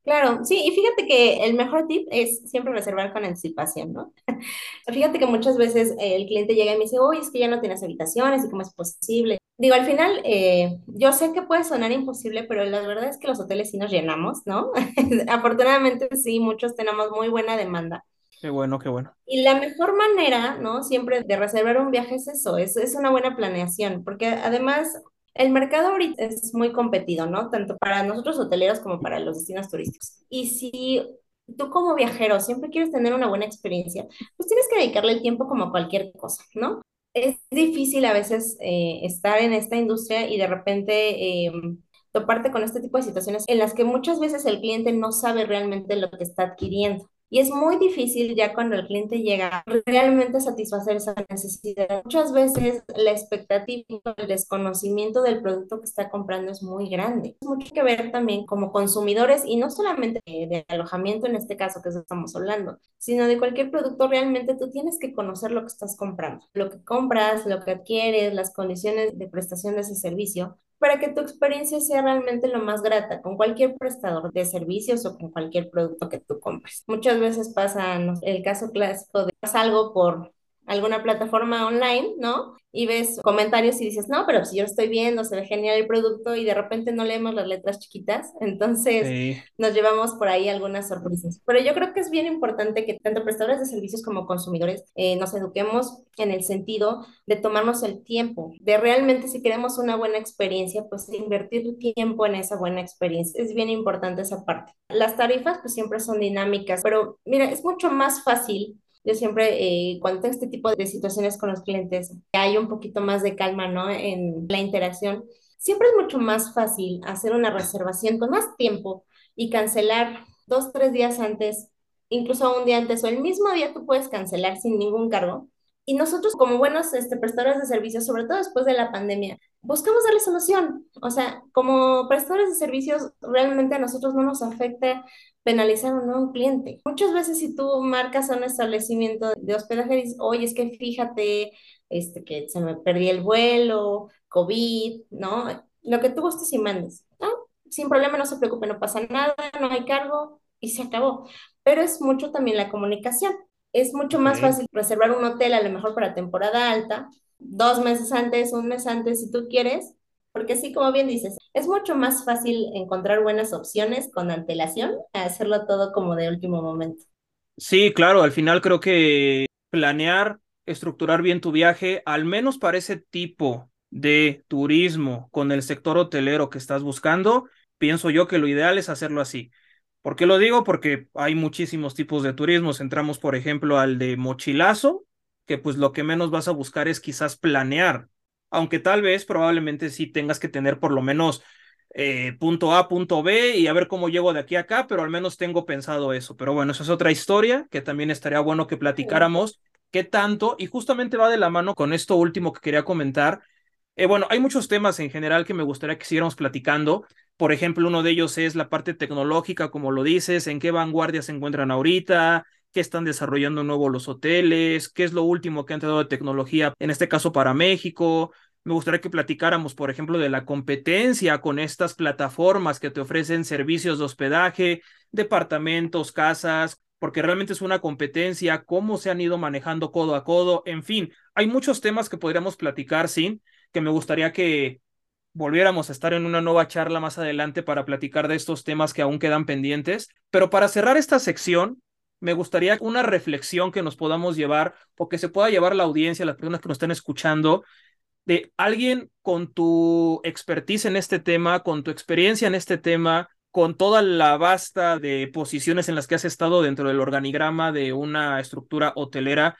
Claro, sí, y fíjate que el mejor tip es siempre reservar con anticipación, ¿no? Fíjate que muchas veces el cliente llega y me dice, oye, es que ya no tienes habitaciones y cómo es posible. Digo, al final, eh, yo sé que puede sonar imposible, pero la verdad es que los hoteles sí nos llenamos, ¿no? Afortunadamente sí, muchos tenemos muy buena demanda. Qué bueno, qué bueno. Y la mejor manera, ¿no? Siempre de reservar un viaje es eso, es, es una buena planeación, porque además el mercado ahorita es muy competido, ¿no? Tanto para nosotros hoteleros como para los destinos turísticos. Y si tú como viajero siempre quieres tener una buena experiencia, pues tienes que dedicarle el tiempo como cualquier cosa, ¿no? Es difícil a veces eh, estar en esta industria y de repente eh, toparte con este tipo de situaciones en las que muchas veces el cliente no sabe realmente lo que está adquiriendo. Y es muy difícil ya cuando el cliente llega realmente satisfacer esa necesidad. Muchas veces la expectativa, el desconocimiento del producto que está comprando es muy grande. Es mucho que ver también como consumidores y no solamente de, alojamiento en este caso que estamos hablando, sino de cualquier producto. Realmente tú tienes que conocer lo que estás comprando, lo que compras, lo que adquieres, las condiciones de prestación de ese servicio para que tu experiencia sea realmente lo más grata con cualquier prestador de servicios o con cualquier producto que tú compres. Muchas veces pasa el caso clásico de algo por alguna plataforma online, ¿no? Y ves comentarios y dices, no, pero si yo estoy viendo, se ve genial el producto y de repente no leemos las letras chiquitas, entonces nos llevamos por ahí algunas sorpresas. Pero yo creo que es bien importante que tanto prestadores de servicios como consumidores eh, nos eduquemos en el sentido de tomarnos el tiempo, de realmente si queremos una buena experiencia, pues invertir tiempo en esa buena experiencia. Es bien importante esa parte. Las tarifas pues siempre son dinámicas, pero mira, es mucho más fácil yo siempre, eh, cuando tengo este tipo de situaciones con los clientes, hay un poquito más de calma, ¿no? En la interacción. Siempre es mucho más fácil hacer una reservación con más tiempo y cancelar dos, tres días antes, incluso un día antes o el mismo día tú puedes cancelar sin ningún cargo. Y nosotros como buenos este, prestadores de servicios, sobre todo después de la pandemia, buscamos darle solución. O sea, como prestadores de servicios, realmente a nosotros no nos afecta penalizar a un cliente. Muchas veces si tú marcas a un establecimiento de hospedaje dices, oye, es que fíjate este, que se me perdí el vuelo, COVID, ¿no? Lo que tú gustes y mandes. ¿no? Sin problema, no se preocupe, no pasa nada, no hay cargo y se acabó. Pero es mucho también la comunicación. Es mucho más fácil reservar un hotel a lo mejor para temporada alta, dos meses antes, un mes antes, si tú quieres, porque sí, como bien dices, es mucho más fácil encontrar buenas opciones con antelación a hacerlo todo como de último momento. Sí, claro, al final creo que planear, estructurar bien tu viaje, al menos para ese tipo de turismo con el sector hotelero que estás buscando, pienso yo que lo ideal es hacerlo así. ¿Por qué lo digo? Porque hay muchísimos tipos de turismos. Entramos, por ejemplo, al de mochilazo, que pues lo que menos vas a buscar es quizás planear aunque tal vez probablemente sí tengas que tener por lo menos eh, punto A, punto B y a ver cómo llego de aquí a acá, pero al menos tengo pensado eso. Pero bueno, esa es otra historia que también estaría bueno que platicáramos qué tanto y justamente va de la mano con esto último que quería comentar. Eh, bueno, hay muchos temas en general que me gustaría que siguiéramos platicando. Por ejemplo, uno de ellos es la parte tecnológica, como lo dices, en qué vanguardia se encuentran ahorita, qué están desarrollando nuevo los hoteles, qué es lo último que han traído de tecnología, en este caso para México. Me gustaría que platicáramos, por ejemplo, de la competencia con estas plataformas que te ofrecen servicios de hospedaje, departamentos, casas, porque realmente es una competencia, cómo se han ido manejando codo a codo, en fin, hay muchos temas que podríamos platicar, sin que me gustaría que volviéramos a estar en una nueva charla más adelante para platicar de estos temas que aún quedan pendientes. Pero para cerrar esta sección, me gustaría una reflexión que nos podamos llevar o que se pueda llevar la audiencia, las personas que nos están escuchando, de alguien con tu expertise en este tema, con tu experiencia en este tema, con toda la vasta de posiciones en las que has estado dentro del organigrama de una estructura hotelera,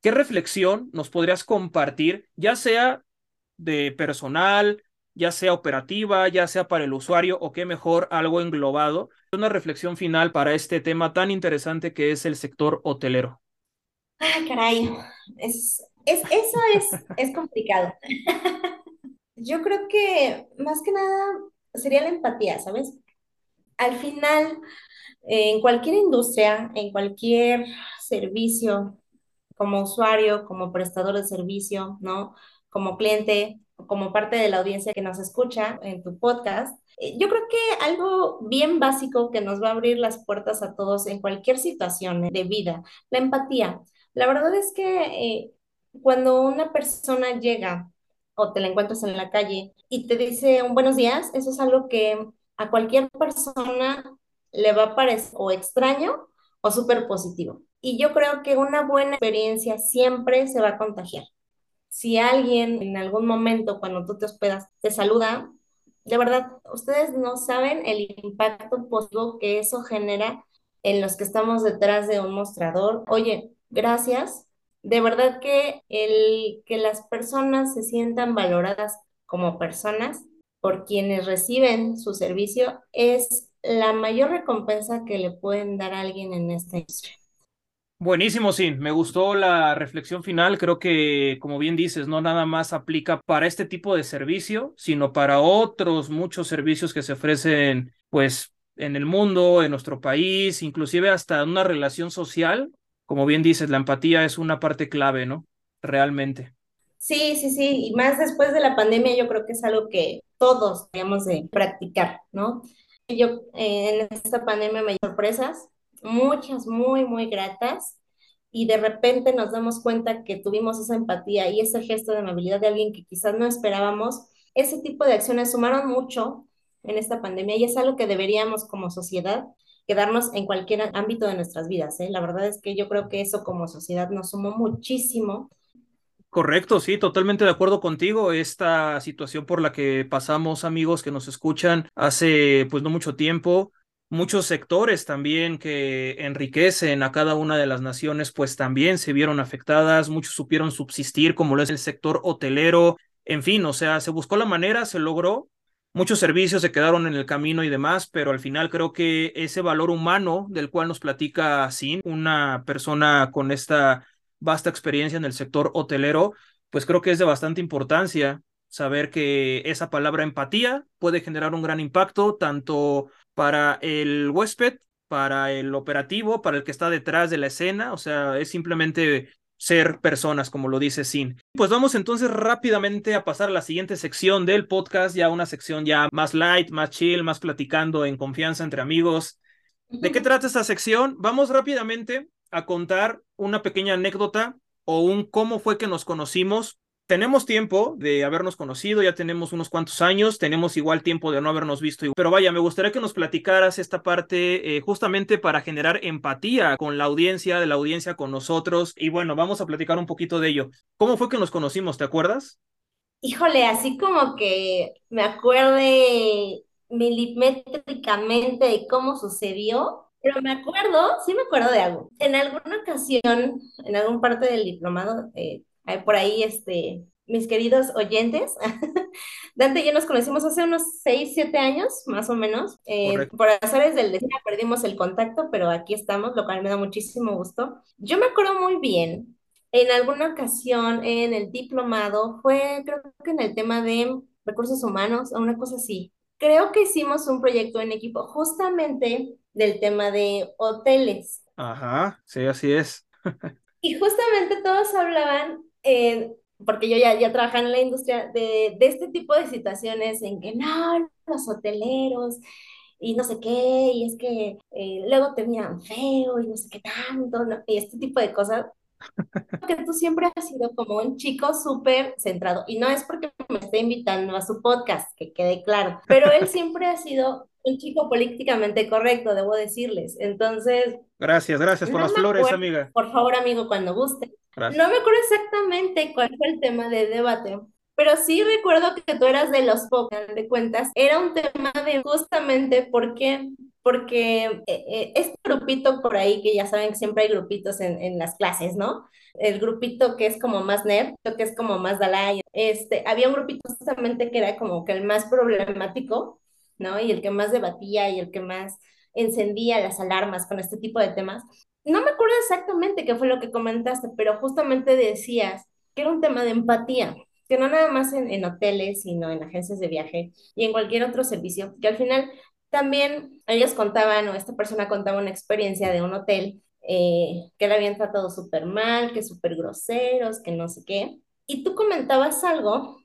¿qué reflexión nos podrías compartir, ya sea de personal, ya sea operativa, ya sea para el usuario o qué mejor algo englobado. Una reflexión final para este tema tan interesante que es el sector hotelero. Ah, caray, es, es, eso es, es complicado. Yo creo que más que nada sería la empatía, ¿sabes? Al final, en cualquier industria, en cualquier servicio, como usuario, como prestador de servicio, ¿no? Como cliente, como parte de la audiencia que nos escucha en tu podcast, eh, yo creo que algo bien básico que nos va a abrir las puertas a todos en cualquier situación de vida, la empatía. La verdad es que eh, cuando una persona llega o te la encuentras en la calle y te dice un buenos días, eso es algo que a cualquier persona le va a parecer o extraño o súper positivo. Y yo creo que una buena experiencia siempre se va a contagiar si alguien en algún momento cuando tú te hospedas te saluda, de verdad, ustedes no saben el impacto positivo que eso genera en los que estamos detrás de un mostrador. Oye, gracias. De verdad que el que las personas se sientan valoradas como personas por quienes reciben su servicio es la mayor recompensa que le pueden dar a alguien en esta industria. Buenísimo, sí. Me gustó la reflexión final. Creo que, como bien dices, no nada más aplica para este tipo de servicio, sino para otros muchos servicios que se ofrecen, pues, en el mundo, en nuestro país, inclusive hasta una relación social. Como bien dices, la empatía es una parte clave, ¿no? Realmente. Sí, sí, sí. Y más después de la pandemia, yo creo que es algo que todos debemos de practicar, ¿no? Yo eh, en esta pandemia me sorpresas muchas muy, muy gratas y de repente nos damos cuenta que tuvimos esa empatía y ese gesto de amabilidad de alguien que quizás no esperábamos. Ese tipo de acciones sumaron mucho en esta pandemia y es algo que deberíamos como sociedad quedarnos en cualquier ámbito de nuestras vidas. ¿eh? La verdad es que yo creo que eso como sociedad nos sumó muchísimo. Correcto, sí, totalmente de acuerdo contigo. Esta situación por la que pasamos, amigos que nos escuchan hace pues no mucho tiempo, muchos sectores también que enriquecen a cada una de las naciones, pues también se vieron afectadas, muchos supieron subsistir, como lo es el sector hotelero, en fin, o sea, se buscó la manera, se logró, muchos servicios se quedaron en el camino y demás, pero al final creo que ese valor humano del cual nos platica Sin, una persona con esta vasta experiencia en el sector hotelero, pues creo que es de bastante importancia saber que esa palabra empatía puede generar un gran impacto tanto para el huésped, para el operativo, para el que está detrás de la escena, o sea, es simplemente ser personas, como lo dice Sin. Pues vamos entonces rápidamente a pasar a la siguiente sección del podcast, ya una sección ya más light, más chill, más platicando en confianza entre amigos. ¿De qué trata esta sección? Vamos rápidamente a contar una pequeña anécdota o un cómo fue que nos conocimos tenemos tiempo de habernos conocido, ya tenemos unos cuantos años, tenemos igual tiempo de no habernos visto, pero vaya, me gustaría que nos platicaras esta parte eh, justamente para generar empatía con la audiencia, de la audiencia con nosotros, y bueno, vamos a platicar un poquito de ello. ¿Cómo fue que nos conocimos, te acuerdas? Híjole, así como que me acuerde milimétricamente de cómo sucedió, pero me acuerdo, sí me acuerdo de algo. En alguna ocasión, en algún parte del diplomado, eh, por ahí, este, mis queridos oyentes, Dante y yo nos conocimos hace unos 6, 7 años, más o menos. Eh, por azares del destino perdimos el contacto, pero aquí estamos, lo cual me da muchísimo gusto. Yo me acuerdo muy bien, en alguna ocasión en el diplomado, fue creo que en el tema de recursos humanos o una cosa así. Creo que hicimos un proyecto en equipo justamente del tema de hoteles. Ajá, sí, así es. y justamente todos hablaban porque yo ya, ya trabajaba en la industria, de, de, este tipo de situaciones en que no, los hoteleros y no sé qué, y es que eh, luego te miran feo y no sé qué tanto, y este tipo de cosas. que tú siempre has sido como un chico súper centrado, y no es porque me esté invitando a su podcast, que quede claro, pero él siempre ha sido un chico políticamente correcto, debo decirles. Entonces, Gracias, gracias por no las flores, acuerdo, amiga. por favor, amigo, cuando guste. Gracias. No me acuerdo exactamente cuál fue el tema de debate, pero sí recuerdo que tú eras de los pocos, de cuentas. Era un tema de justamente por qué, porque eh, eh, este grupito por ahí, que ya saben que siempre hay grupitos en, en las clases, ¿no? El grupito que es como más nerd, que es como más Dalai, este, había un grupito justamente que era como que el más problemático, ¿no? Y el que más debatía y el que más encendía las alarmas con este tipo de temas. No me acuerdo exactamente qué fue lo que comentaste, pero justamente decías que era un tema de empatía, que no nada más en, en hoteles, sino en agencias de viaje y en cualquier otro servicio, que al final también ellos contaban, o esta persona contaba una experiencia de un hotel eh, que le habían tratado súper mal, que súper groseros, que no sé qué. Y tú comentabas algo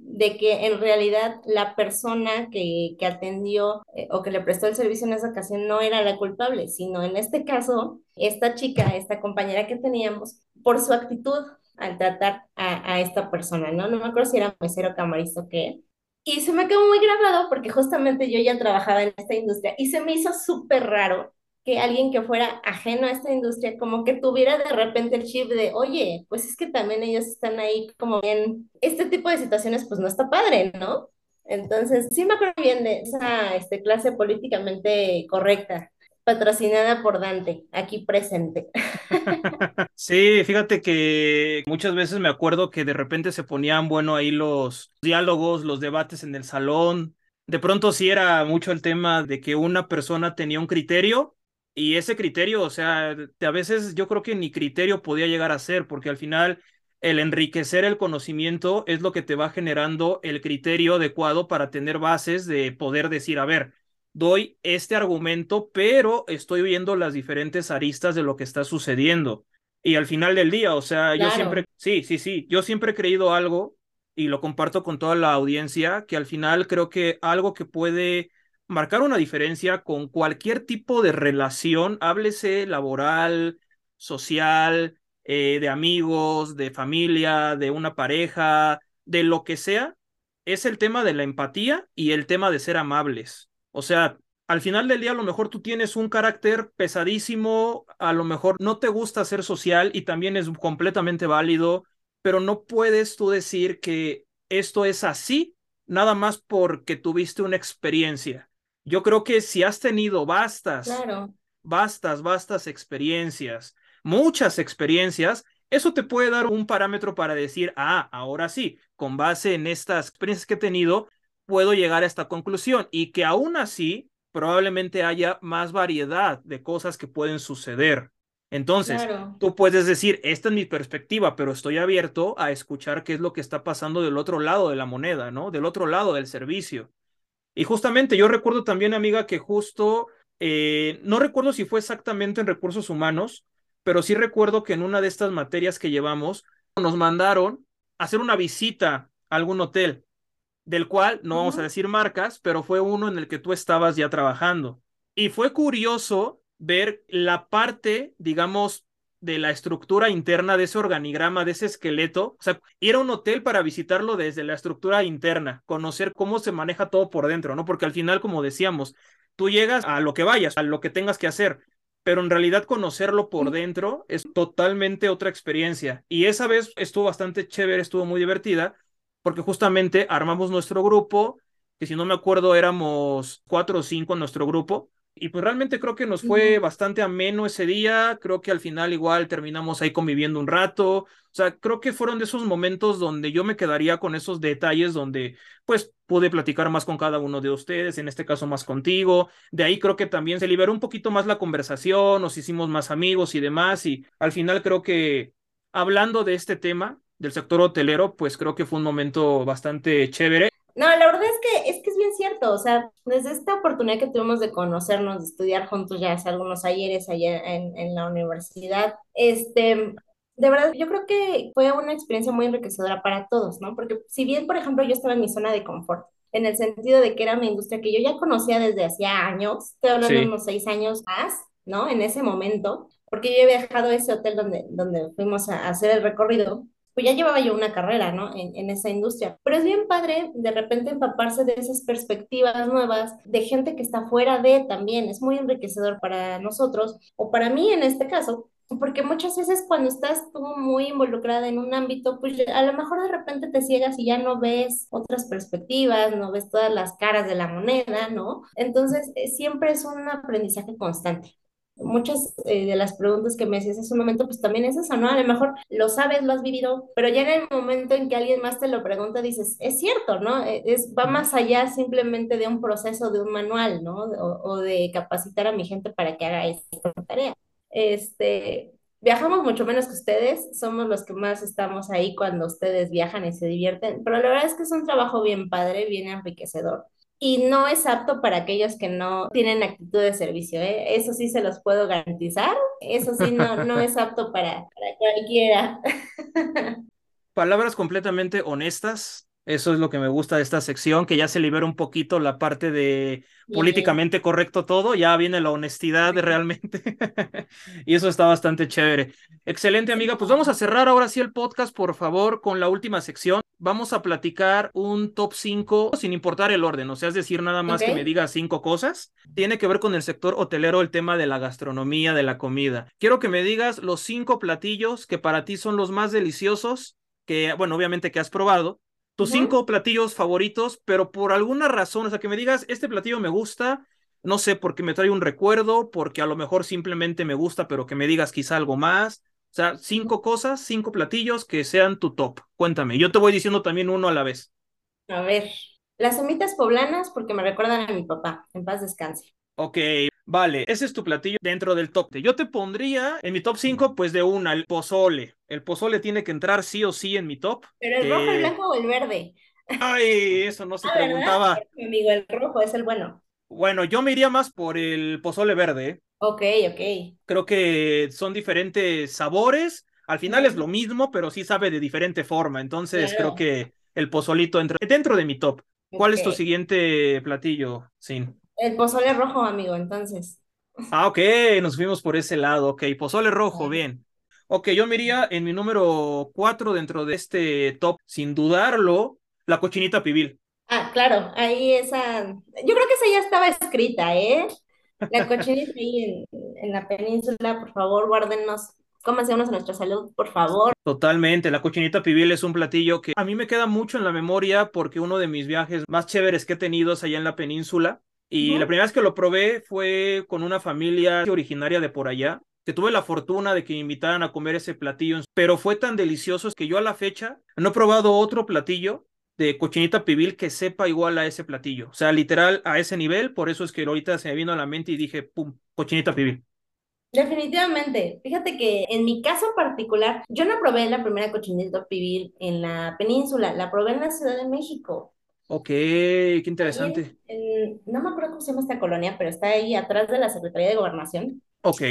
de que en realidad la persona que, que atendió eh, o que le prestó el servicio en esa ocasión no era la culpable, sino en este caso, esta chica, esta compañera que teníamos, por su actitud al tratar a, a esta persona, ¿no? No me acuerdo si era mesero, camarista o qué. Y se me quedó muy grabado porque justamente yo ya trabajaba en esta industria y se me hizo súper raro que alguien que fuera ajeno a esta industria como que tuviera de repente el chip de, oye, pues es que también ellos están ahí como bien, este tipo de situaciones pues no está padre, ¿no? Entonces, sí me acuerdo bien de esa este, clase políticamente correcta, patrocinada por Dante, aquí presente. Sí, fíjate que muchas veces me acuerdo que de repente se ponían, bueno, ahí los diálogos, los debates en el salón. De pronto sí era mucho el tema de que una persona tenía un criterio y ese criterio, o sea, a veces yo creo que ni criterio podía llegar a ser, porque al final el enriquecer el conocimiento es lo que te va generando el criterio adecuado para tener bases de poder decir, a ver, doy este argumento, pero estoy viendo las diferentes aristas de lo que está sucediendo. Y al final del día, o sea, yo siempre, sí, sí, sí, yo siempre he creído algo y lo comparto con toda la audiencia, que al final creo que algo que puede marcar una diferencia con cualquier tipo de relación, háblese laboral, social, eh, de amigos, de familia, de una pareja, de lo que sea, es el tema de la empatía y el tema de ser amables. O sea, al final del día a lo mejor tú tienes un carácter pesadísimo, a lo mejor no te gusta ser social y también es completamente válido, pero no puedes tú decir que esto es así nada más porque tuviste una experiencia. Yo creo que si has tenido bastas, claro, bastas, bastas experiencias, muchas experiencias, eso te puede dar un parámetro para decir, ah, ahora sí, con base en estas experiencias que he tenido, puedo llegar a esta conclusión y que aún así probablemente haya más variedad de cosas que pueden suceder. Entonces, claro, tú puedes decir, esta es mi perspectiva, pero estoy abierto a escuchar qué es lo que está pasando del otro lado de la moneda, ¿no? Del otro lado del servicio. Y justamente yo recuerdo también, amiga, que justo, eh, no recuerdo si fue exactamente en recursos humanos, pero sí recuerdo que en una de estas materias que llevamos nos mandaron a hacer una visita a algún hotel, del cual no vamos a decir marcas, pero fue uno en el que tú estabas ya trabajando. Y fue curioso ver la parte, digamos, de la estructura interna de ese organigrama, de ese esqueleto. O sea, ir a un hotel para visitarlo desde la estructura interna, conocer cómo se maneja todo por dentro, ¿no? Porque al final, como decíamos, tú llegas a lo que vayas, a lo que tengas que hacer, pero en realidad conocerlo por dentro es totalmente otra experiencia. Y esa vez estuvo bastante chévere, estuvo muy divertida, porque justamente armamos nuestro grupo, que si no me acuerdo éramos cuatro o cinco en nuestro grupo, y pues realmente creo que nos fue bastante ameno ese día, creo que al final igual terminamos ahí conviviendo un rato, o sea, creo que fueron de esos momentos donde yo me quedaría con esos detalles donde pues pude platicar más con cada uno de ustedes, en este caso más contigo, de ahí creo que también se liberó un poquito más la conversación, nos hicimos más amigos y demás, y al final creo que hablando de este tema del sector hotelero, pues creo que fue un momento bastante chévere. No, la verdad es que, es que es bien cierto, o sea, desde esta oportunidad que tuvimos de conocernos, de estudiar juntos ya hace algunos ayeres allá en, en la universidad, este, de verdad, yo creo que fue una experiencia muy enriquecedora para todos, ¿no? Porque si bien, por ejemplo, yo estaba en mi zona de confort, en el sentido de que era una industria que yo ya conocía desde hacía años, estoy hablando de Sí, unos seis años más, ¿no? En ese momento, porque yo he viajado a ese hotel donde, donde fuimos a hacer el recorrido pues ya llevaba yo una carrera, ¿no? En, esa industria. Pero es bien padre de repente empaparse de esas perspectivas nuevas, de gente que está fuera de también, es muy enriquecedor para nosotros, o para mí en este caso, porque muchas veces cuando estás tú muy involucrada en un ámbito, pues a lo mejor de repente te ciegas y ya no ves otras perspectivas, no ves todas las caras de la moneda, ¿no? Entonces, eh, siempre es un aprendizaje constante muchas eh, de las preguntas que me hacías hace un momento, pues también es eso, ¿no? A lo mejor lo sabes, lo has vivido, pero ya en el momento en que alguien más te lo pregunta, dices, es cierto, ¿no? E, es, va más allá simplemente de un proceso, de un manual, ¿no? O, o de capacitar a mi gente para que haga esta tarea. Este, viajamos mucho menos que ustedes, somos los que más estamos ahí cuando ustedes viajan y se divierten, pero la verdad es que es un trabajo bien padre, bien enriquecedor y no es apto para aquellos que no tienen actitud de servicio, ¿eh? Eso sí se los puedo garantizar. Eso sí no, no es apto para, para cualquiera. Palabras completamente honestas. Eso es lo que me gusta de esta sección, que ya se libera un poquito la parte de políticamente correcto todo, ya viene la honestidad realmente. y eso está bastante chévere. Excelente, amiga. Pues vamos a cerrar ahora sí el podcast, por favor, con la última sección. Vamos a platicar un top 5 sin importar el orden, o sea, es decir, nada más que me diga cinco cosas. Tiene que ver con el sector hotelero, el tema de la gastronomía, de la comida. Quiero que me digas los cinco platillos que para ti son los más deliciosos, que, bueno, obviamente que has probado tus cinco platillos favoritos, pero por alguna razón, o sea, que me digas, este platillo me gusta, no sé, porque me trae un recuerdo, porque a lo mejor simplemente me gusta, pero que me digas quizá algo más. O sea, cinco cosas, cinco platillos que sean tu top. Cuéntame, yo te voy diciendo también uno a la vez. A ver, las somitas poblanas porque me recuerdan a mi papá, en paz descanse. Ok, vale, ese es tu platillo dentro del top. Yo te pondría en mi top 5, pues de una, el pozole. El pozole tiene que entrar sí o sí en mi top. ¿Pero el rojo, el blanco o el verde? Ay, eso no se ah, preguntaba. Mi amigo, el rojo es el bueno. Bueno, yo me iría más por el pozole verde. ¿eh? Ok, ok. Creo que son diferentes sabores. Al final es lo mismo, pero sí sabe de diferente forma. Entonces creo que el pozolito entra dentro de mi top. ¿Cuál es tu siguiente platillo, Sin? El pozole rojo, amigo, entonces. Ah, ok, nos fuimos por ese lado. Ok, pozole rojo, bien. Ok, yo me iría en mi número cuatro dentro de este top, sin dudarlo, la cochinita pibil. Ah, claro, ahí esa. Yo creo que esa ya estaba escrita, ¿eh? La cochinita ahí en, en la península, por favor, guárdenos cómanse unos a nuestra salud, por favor. Totalmente, la cochinita pibil es un platillo que a mí me queda mucho en la memoria porque uno de mis viajes más chéveres que he tenido es allá en la península y la primera vez que lo probé fue con una familia originaria de por allá, que tuve la fortuna de que me invitaran a comer ese platillo, pero fue tan delicioso que yo a la fecha no he probado otro platillo de cochinita pibil que sepa igual a ese platillo. O sea, literal a ese nivel, por eso es que ahorita se me vino a la mente y dije, pum, cochinita pibil. Definitivamente. Fíjate que en mi caso particular, yo no probé la primera cochinita pibil en la península, la probé en la Ciudad de México. Ok, qué interesante. no me acuerdo cómo se llama esta colonia, pero está ahí atrás de la Secretaría de Gobernación. Ok.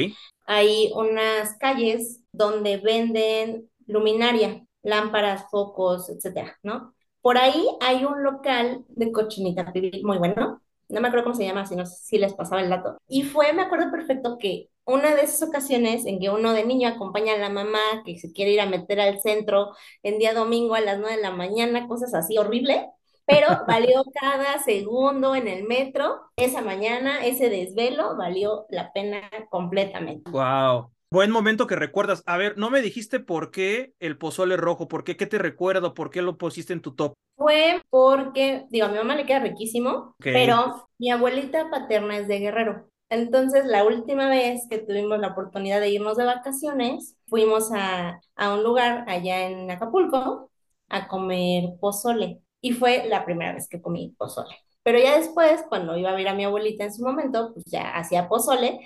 Hay unas calles donde venden luminaria, lámparas, focos, etcétera, ¿no? Por ahí hay un local de cochinita pibil muy bueno. No me acuerdo cómo se llama, si no si les pasaba el dato. Y fue, me acuerdo perfecto que una de esas ocasiones en que uno de niño acompaña a la mamá que se quiere ir a meter al centro en día domingo a las 9 de la mañana, cosas así horrible, pero valió cada segundo en el metro. Esa mañana, ese desvelo valió la pena completamente. Wow. Buen momento que recuerdas. A ver, no me dijiste por qué el pozole rojo, por qué, qué te recuerdo, por qué lo pusiste en tu top. Fue porque, digo, a mi mamá le queda riquísimo, pero mi abuelita paterna es de Guerrero. Entonces, la última vez que tuvimos la oportunidad de irnos de vacaciones, fuimos a, a un lugar allá en Acapulco a comer pozole y fue la primera vez que comí pozole. Pero ya después, cuando iba a ver a mi abuelita en su momento, pues ya hacía pozole,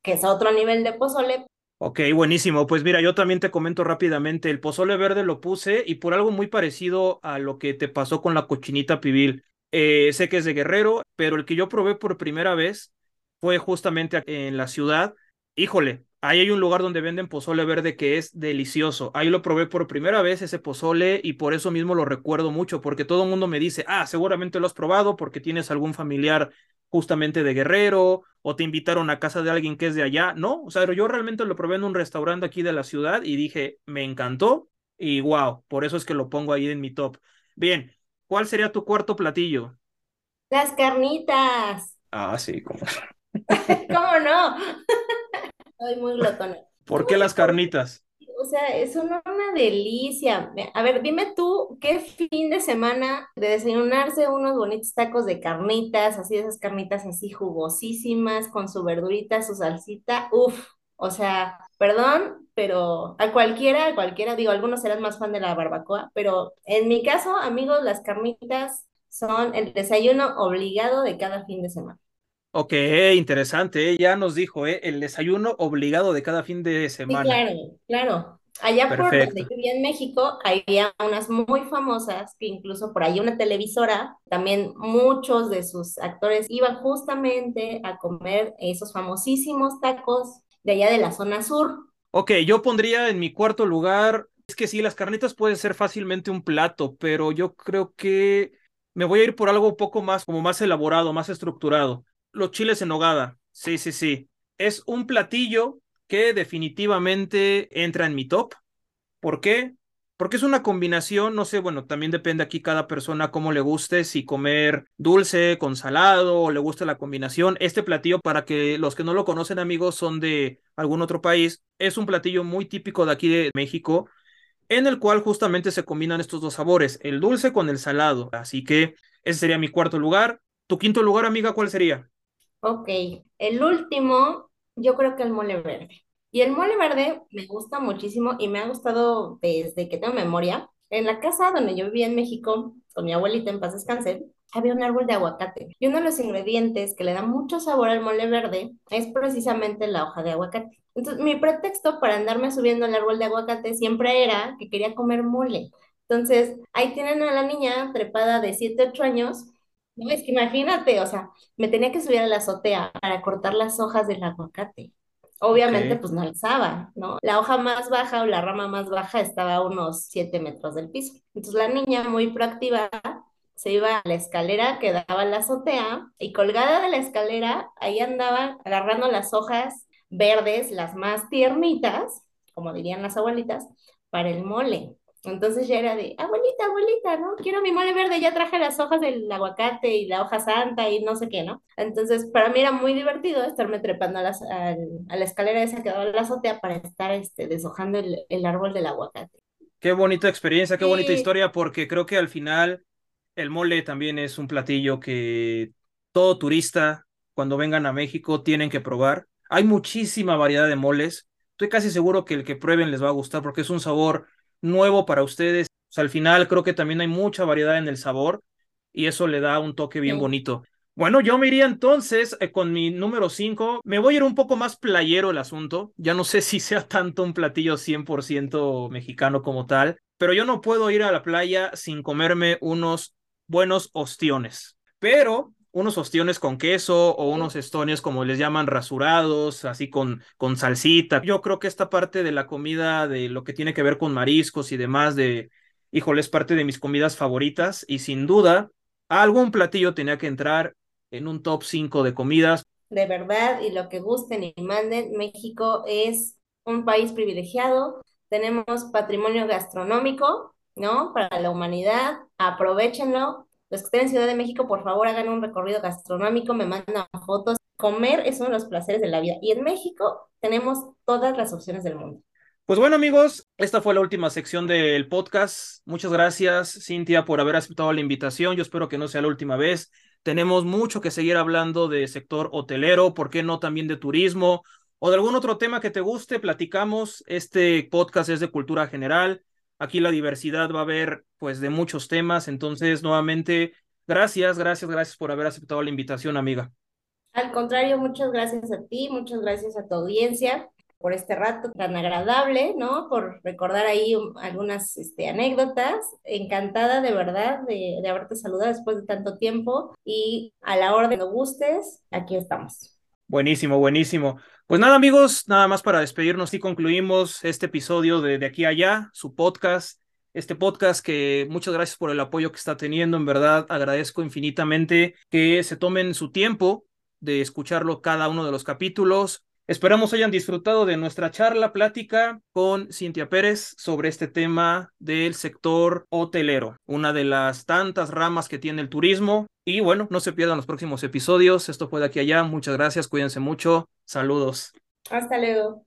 que es otro nivel de pozole. Ok, buenísimo. Pues mira, yo también te comento rápidamente, el pozole verde lo puse y por algo muy parecido a lo que te pasó con la cochinita pibil. Eh, sé que es de Guerrero, pero el que yo probé por primera vez fue justamente en la ciudad. Híjole, Ahí hay un lugar donde venden pozole verde que es delicioso. Ahí lo probé por primera vez ese pozole y por eso mismo lo recuerdo mucho, porque todo el mundo me dice, ah, seguramente lo has probado porque tienes algún familiar justamente de Guerrero o te invitaron a casa de alguien que es de allá. No, o sea, yo realmente lo probé en un restaurante aquí de la ciudad y dije, me encantó. y wow, por eso es que lo pongo ahí en mi top. Bien, ¿cuál sería tu cuarto platillo? Las carnitas. Ah, sí, ¿cómo, ¿Cómo no? Soy muy glotona. ¿Por qué las carnitas? O sea, es una, una delicia. A ver, dime tú, ¿qué fin de semana de desayunarse unos bonitos tacos de carnitas, así esas carnitas así jugosísimas, con su verdurita, su salsita? Uf, o sea, perdón, pero a cualquiera, a cualquiera, digo, algunos serán más fan de la barbacoa, pero en mi caso, amigos, las carnitas son el desayuno obligado de cada fin de semana. Ok, interesante, ¿eh? ya nos dijo, ¿eh? el desayuno obligado de cada fin de Sí, semana. claro, claro. Allá por donde yo vivía en México, había unas muy famosas, que incluso por ahí una televisora, también muchos de sus actores iban justamente a comer esos famosísimos tacos de allá de la zona sur. Ok, yo pondría en mi cuarto lugar, es que sí, las carnitas pueden ser fácilmente un plato, pero yo creo que me voy a ir por algo un poco más, como más elaborado, más estructurado. Los chiles en nogada, sí, sí, sí. Es un platillo que definitivamente entra en mi top. ¿Por qué? Porque es una combinación, no sé, bueno, también depende aquí cada persona cómo le guste, si comer dulce con salado o le gusta la combinación. Este platillo, para que los que no lo conocen, amigos, son de algún otro país, es un platillo muy típico de aquí de México, en el cual justamente se combinan estos dos sabores, el dulce con el salado. Así que ese sería mi cuarto lugar. ¿Tu quinto lugar, amiga, cuál sería? Ok, el último, yo creo que el mole verde. Y el mole verde me gusta muchísimo y me ha gustado desde que tengo memoria. En la casa donde yo vivía en México, con mi abuelita en paz descanse, había un árbol de aguacate. Y uno de los ingredientes que le da mucho sabor al mole verde es precisamente la hoja de aguacate. Entonces, mi pretexto para andarme subiendo al árbol de aguacate siempre era que quería comer mole. Entonces, ahí tienen a la niña trepada de 7 8 años. No, es que imagínate, o sea, me tenía que subir a la azotea para cortar las hojas del aguacate. Obviamente, pues no alzaba, ¿no? La hoja más baja o la rama más baja estaba a unos 7 metros del piso. Entonces la niña, muy proactiva, se iba a la escalera que daba a la azotea y colgada de la escalera, ahí andaba agarrando las hojas verdes, las más tiernitas, como dirían las abuelitas, para el mole. Entonces ya era de, abuelita, abuelita, ¿no? Quiero mi mole verde, ya traje las hojas del aguacate y la hoja santa y no sé qué, ¿no? Entonces para mí era muy divertido estarme trepando a, las, al- a la escalera esa que daba a la azotea para estar este, deshojando el, el árbol del aguacate. Qué bonita experiencia, qué bonita historia, porque creo que al final el mole también es un platillo que todo turista, cuando vengan a México, tienen que probar. Hay muchísima variedad de moles. Estoy casi seguro que el que prueben les va a gustar porque es un sabor nuevo para ustedes. O sea, al final creo que también hay mucha variedad en el sabor y eso le da un toque bien sí. bonito. Bueno, yo me iría entonces eh, con mi número 5. Me voy a ir un poco más playero el asunto. Ya no sé si sea tanto un platillo 100% mexicano como tal, pero yo no puedo ir a la playa sin comerme unos buenos ostiones. Pero unos ostiones con queso o unos estones como les llaman rasurados, así con, con salsita. Yo creo que esta parte de la comida, de lo que tiene que ver con mariscos y demás, de, híjole, es parte de mis comidas favoritas y sin duda algún platillo tenía que entrar en un top 5 de comidas. de verdad, y lo que gusten y manden, México es un país privilegiado, tenemos patrimonio gastronómico, ¿no? Para la humanidad, aprovéchenlo. Los que estén en Ciudad de México, por favor, hagan un recorrido gastronómico, me mandan fotos. Comer es uno de los placeres de la vida. Y en México tenemos todas las opciones del mundo. Pues bueno, amigos, esta fue la última sección del podcast. Muchas gracias, Cintia, por haber aceptado la invitación. Yo espero que no sea la última vez. Tenemos mucho que seguir hablando de sector hotelero, ¿por qué no también de turismo o de algún otro tema que te guste? Platicamos. Este podcast es de cultura general. Aquí la diversidad va a haber pues de muchos temas. Entonces, nuevamente, gracias, gracias, gracias por haber aceptado la invitación, amiga. Al contrario, muchas gracias a ti, muchas gracias a tu audiencia por este rato tan agradable, ¿no? Por recordar ahí algunas este, anécdotas. Encantada de verdad de, de haberte saludado después de tanto tiempo y a la orden cuando gustes, aquí estamos. Buenísimo, buenísimo. Pues nada, amigos, nada más para despedirnos y concluimos este episodio de De aquí a allá, su podcast, este podcast que muchas gracias por el apoyo que está teniendo, en verdad agradezco infinitamente que se tomen su tiempo de escucharlo cada uno de los capítulos. Esperamos hayan disfrutado de nuestra charla, plática con Cintia Pérez sobre este tema del sector hotelero, una de las tantas ramas que tiene el turismo. Y bueno, no se pierdan los próximos episodios. Esto fue de aquí allá. Muchas gracias, cuídense mucho. Saludos. Hasta luego.